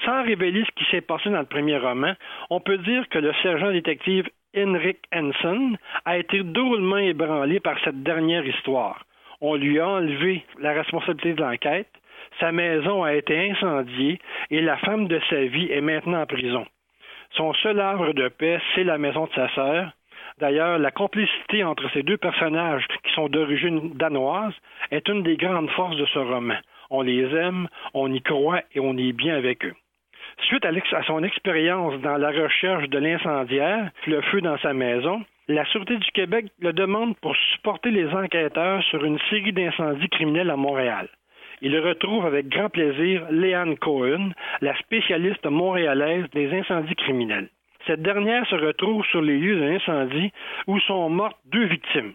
Sans révéler ce qui s'est passé dans le premier roman, on peut dire que le sergent détective Henrik Hansen a été drôlement ébranlé par cette dernière histoire. On lui a enlevé la responsabilité de l'enquête, sa maison a été incendiée et la femme de sa vie est maintenant en prison. Son seul havre de paix, c'est la maison de sa sœur. D'ailleurs, la complicité entre ces deux personnages qui sont d'origine danoise est une des grandes forces de ce roman. On les aime, on y croit et on est bien avec eux. Suite à, son expérience dans la recherche de l'incendiaire, le feu dans sa maison, la Sûreté du Québec le demande pour supporter les enquêteurs sur une série d'incendies criminels à Montréal. Il retrouve avec grand plaisir Léane Cohen, la spécialiste montréalaise des incendies criminels. Cette dernière se retrouve sur les lieux de l'incendie où sont mortes deux victimes.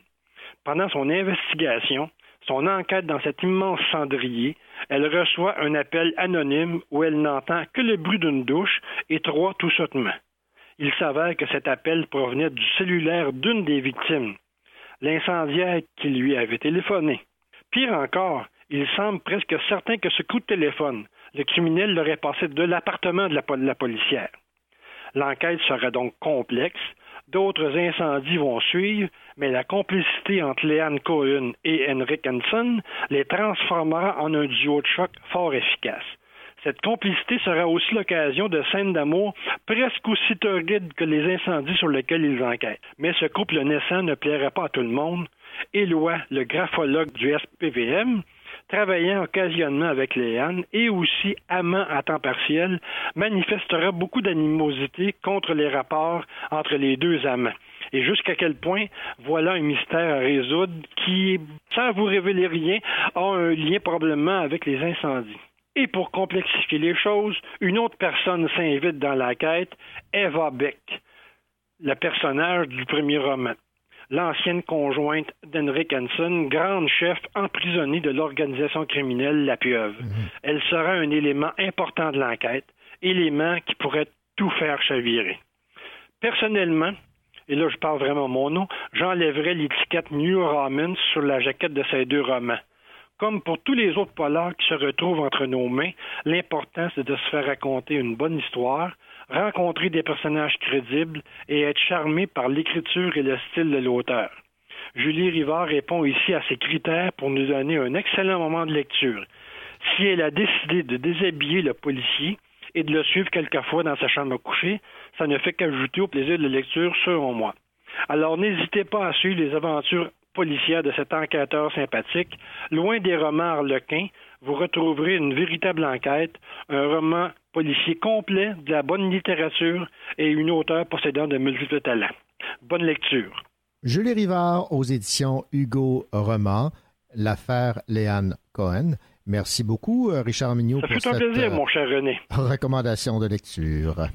Pendant son investigation, son enquête dans cet immense cendrier, elle reçoit un appel anonyme où elle n'entend que le bruit d'une douche et trois tout. Il s'avère que cet appel provenait du cellulaire d'une des victimes, l'incendiaire qui lui avait téléphoné. Pire encore, il semble presque certain que ce coup de téléphone, le criminel l'aurait passé de l'appartement de la, de la policière. L'enquête sera donc complexe, D'autres incendies vont suivre, mais la complicité entre Leanne Cohen et Henrik Hansen les transformera en un duo de choc fort efficace. Cette complicité sera aussi l'occasion de scènes d'amour presque aussi torrides que les incendies sur lesquels ils enquêtent. Mais ce couple naissant ne plairait pas à tout le monde. Éloi, le graphologue du SPVM, travaillant occasionnellement avec Léane et aussi amant à temps partiel, manifestera beaucoup d'animosité contre les rapports entre les deux amants. Et jusqu'à quel point, voilà un mystère à résoudre qui, sans vous révéler rien, a un lien probablement avec les incendies. Et pour complexifier les choses, une autre personne s'invite dans la quête, Eva Beck, le personnage du premier roman l'ancienne conjointe d'Henrik Hansen, grande chef emprisonnée de l'organisation criminelle La Pieuvre. Mhm. Elle sera un élément important de l'enquête, élément qui pourrait tout faire chavirer. Personnellement, et là je parle vraiment mon nom, j'enlèverais l'étiquette New Romans sur la jaquette de ces deux romans. Comme pour tous les autres polars qui se retrouvent entre nos mains, l'important c'est de se faire raconter une bonne histoire, rencontrer des personnages crédibles et être charmé par l'écriture et le style de l'auteur. Julie Rivard répond ici à ces critères pour nous donner un excellent moment de lecture. Si elle a décidé de déshabiller le policier et de le suivre quelquefois dans sa chambre à coucher, ça ne fait qu'ajouter au plaisir de la lecture, selon moi. Alors n'hésitez pas à suivre les aventures policières de cet enquêteur sympathique. Loin des romans harlequins, vous retrouverez une véritable enquête, un roman policier complet, de la bonne littérature et une auteure possédant de multiples talents. Bonne lecture. Julie Rivard aux éditions Hugo Roman, l'affaire Léane Cohen. Merci beaucoup, euh, Richard Mignot. Ça fait un plaisir, mon cher René. Recommandation de lecture.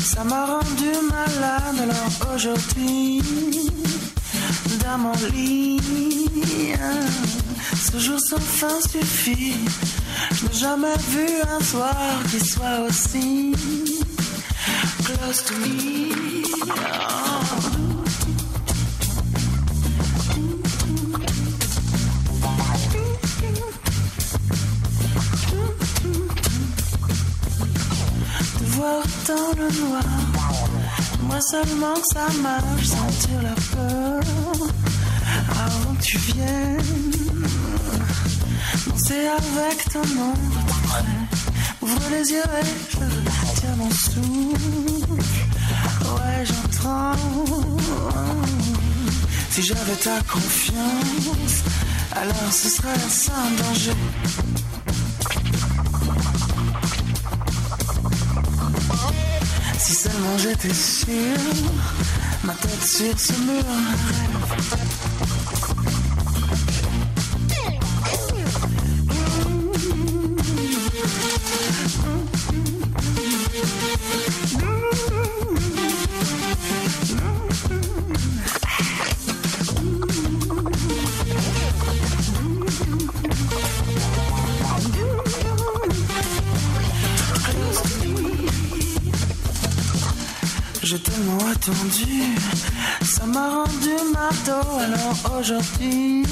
Ça m'a rendu malade. Alors aujourd'hui, dans mon lit, ce jour sans fin suffit. Je n'ai jamais vu un soir qui soit aussi close to me. Dans le noir. Moi seulement que ça marche, sentir la peur avant que tu viennes. Danser avec ton ombre près. Ouvre les yeux et je tiens mon souffle. Ouais, j'entends. Si j'avais ta confiance, alors ce serait sans danger. J'étais sûr, ma tête sur ce mur. Aujourd'hui,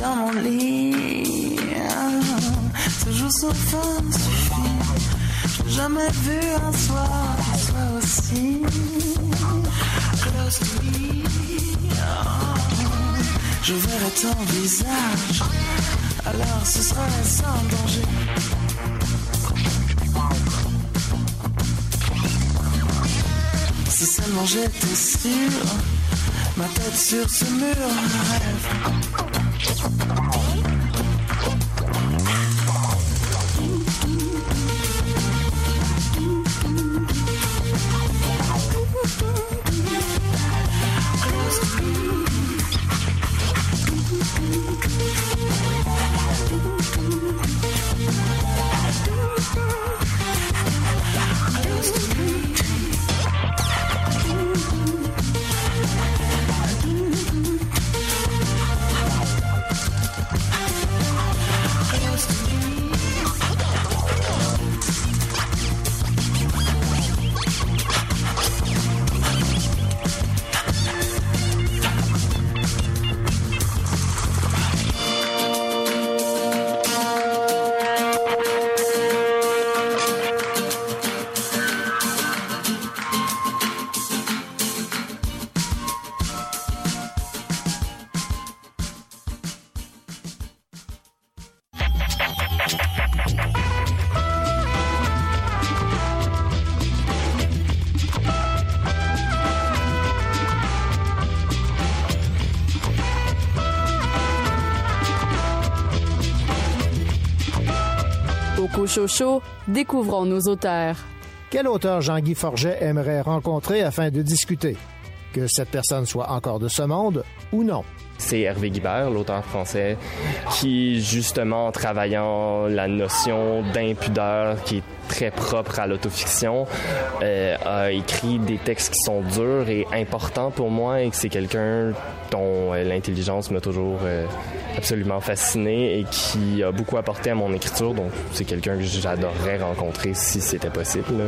dans mon lit, ce jour sans fin suffit. J'ai jamais vu un soir qui soit aussi. Close to me. Je verrai ton visage, alors ce sera sans danger. Si seulement j'étais sûr, ma tête sur ce mur, Découvrons nos auteurs. Quel auteur Jean-Guy Forget aimerait rencontrer afin de discuter? Que cette personne soit encore de ce monde ou non? C'est Hervé Guibert, l'auteur français, qui, justement, en travaillant la notion d'impudeur qui est très propre à l'autofiction, euh, a écrit des textes qui sont durs et importants pour moi et que c'est quelqu'un dont euh, l'intelligence m'a toujours euh, absolument fasciné et qui a beaucoup apporté à mon écriture. Donc, c'est quelqu'un que j'adorerais rencontrer si c'était possible.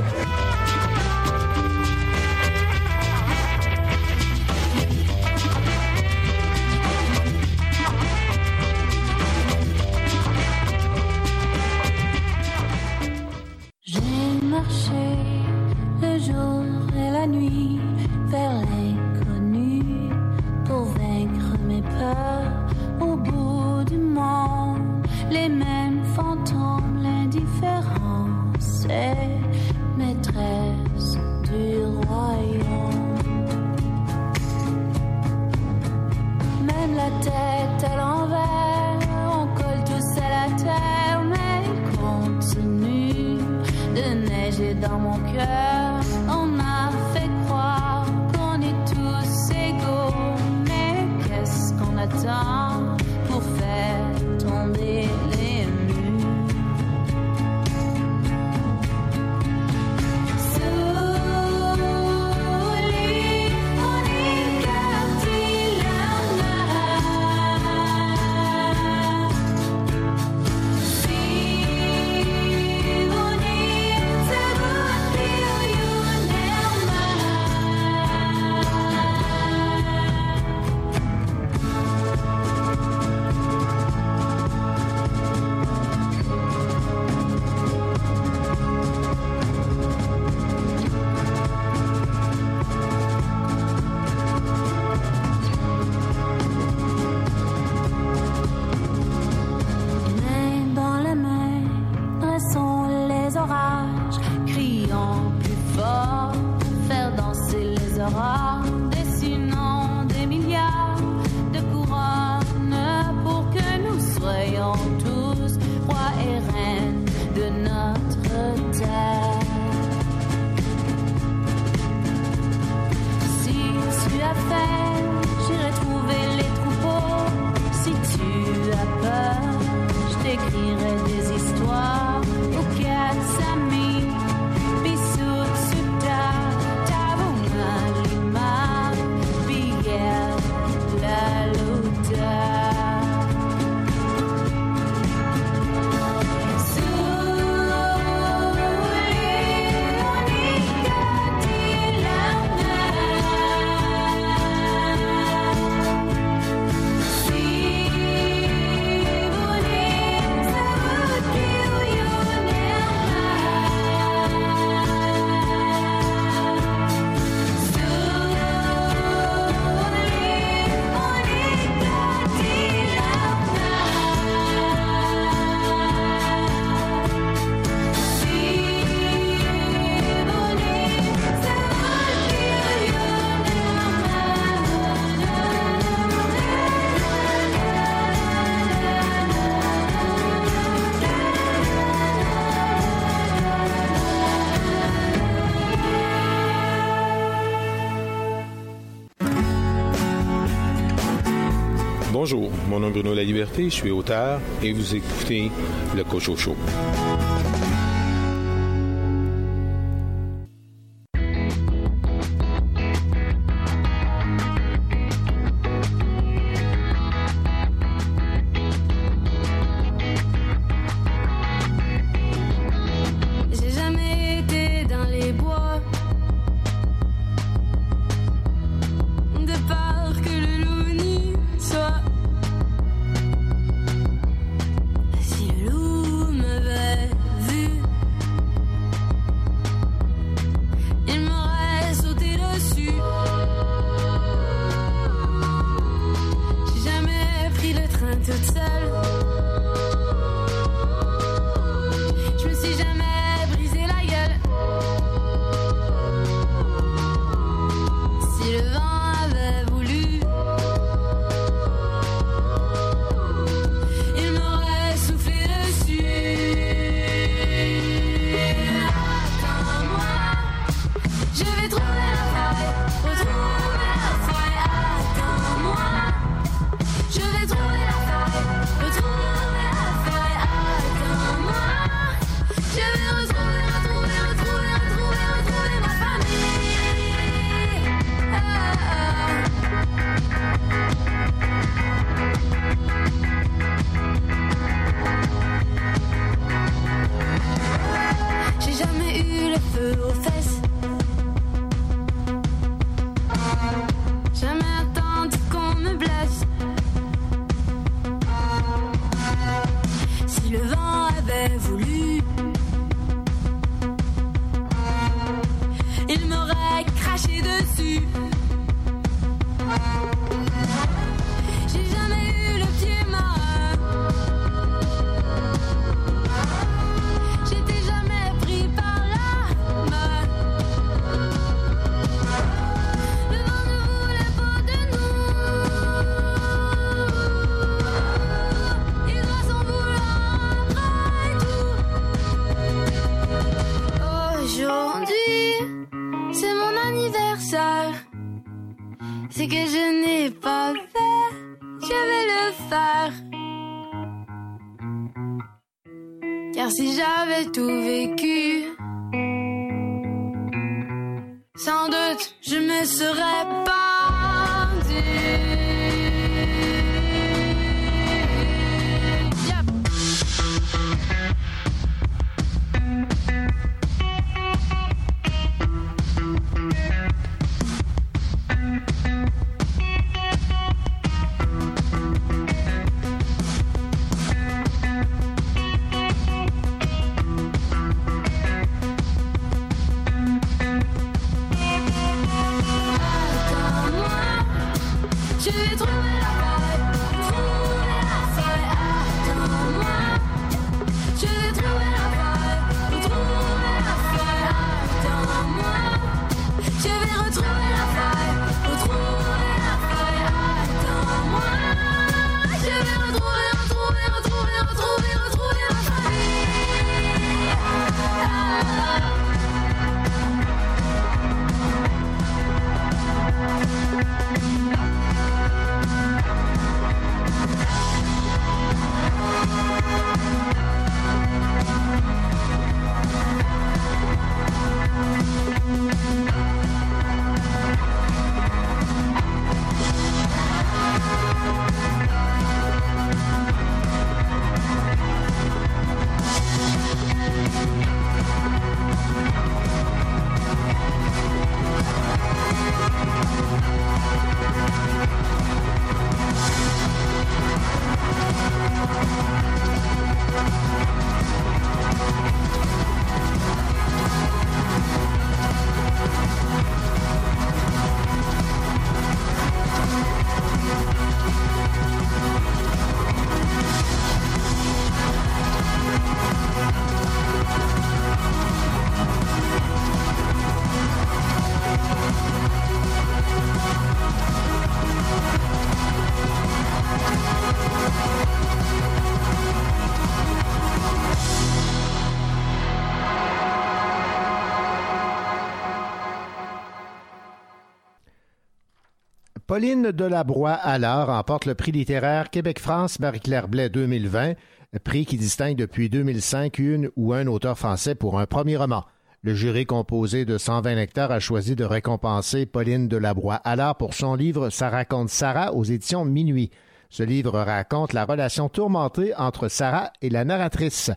Mon nom est Bruno La Liberté, je suis auteur et vous écoutez Le Cocho Show. ce que je n'ai pas fait, je vais le faire. Car si j'avais tout vécu, sans doute je ne serais pas. Pauline Delabroix Allard remporte le prix littéraire Québec-France Marie-Claire Blais 2020, prix qui distingue depuis 2005 une ou un auteur français pour un premier roman. Le jury composé de 120 lecteurs a choisi de récompenser Pauline Delabroix Allard pour son livre Ça raconte Sarah aux éditions Minuit. Ce livre raconte la relation tourmentée entre Sarah et la narratrice.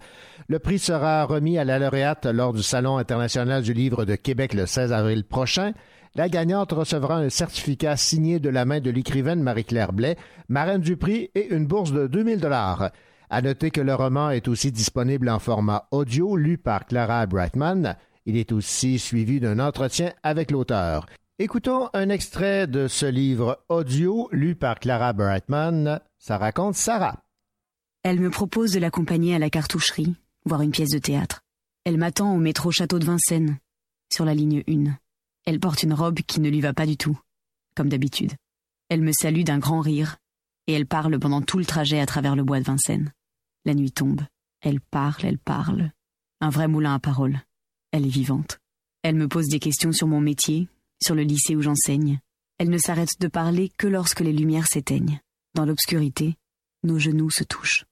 Le prix sera remis à la lauréate lors du Salon international du livre de Québec le 16 avril prochain. La gagnante recevra un certificat signé de la main de l'écrivaine Marie-Claire Blais, marraine du prix et une bourse de 2000 dollars. À noter que le roman est aussi disponible en format audio lu par Clara Brightman. Il est aussi suivi d'un entretien avec l'auteur. Écoutons un extrait de ce livre audio lu par Clara Brightman. Ça raconte Sarah. Elle me propose de l'accompagner à la cartoucherie, voir une pièce de théâtre. Elle m'attend au métro Château de Vincennes, sur la ligne 1. Elle porte une robe qui ne lui va pas du tout, comme d'habitude. Elle me salue d'un grand rire, et elle parle pendant tout le trajet à travers le bois de Vincennes. La nuit tombe. Elle parle, elle parle. Un vrai moulin à paroles. Elle est vivante. Elle me pose des questions sur mon métier, sur le lycée où j'enseigne. Elle ne s'arrête de parler que lorsque les lumières s'éteignent. Dans l'obscurité, nos genoux se touchent.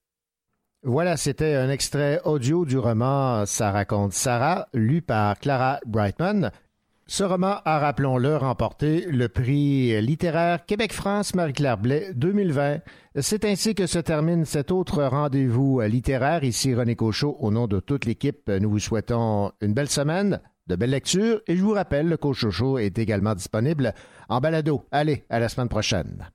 Voilà, c'était un extrait audio du roman Ça raconte Sarah, lu par Clara Brightman. Ce roman a, rappelons-le, remporté le prix littéraire Québec-France Marie-Claire Blais 2020. C'est ainsi que se termine cet autre rendez-vous littéraire. Ici René Cochot, au nom de toute l'équipe, nous vous souhaitons une belle semaine, de belles lectures et je vous rappelle, le Cochocho est également disponible en balado. Allez, à la semaine prochaine.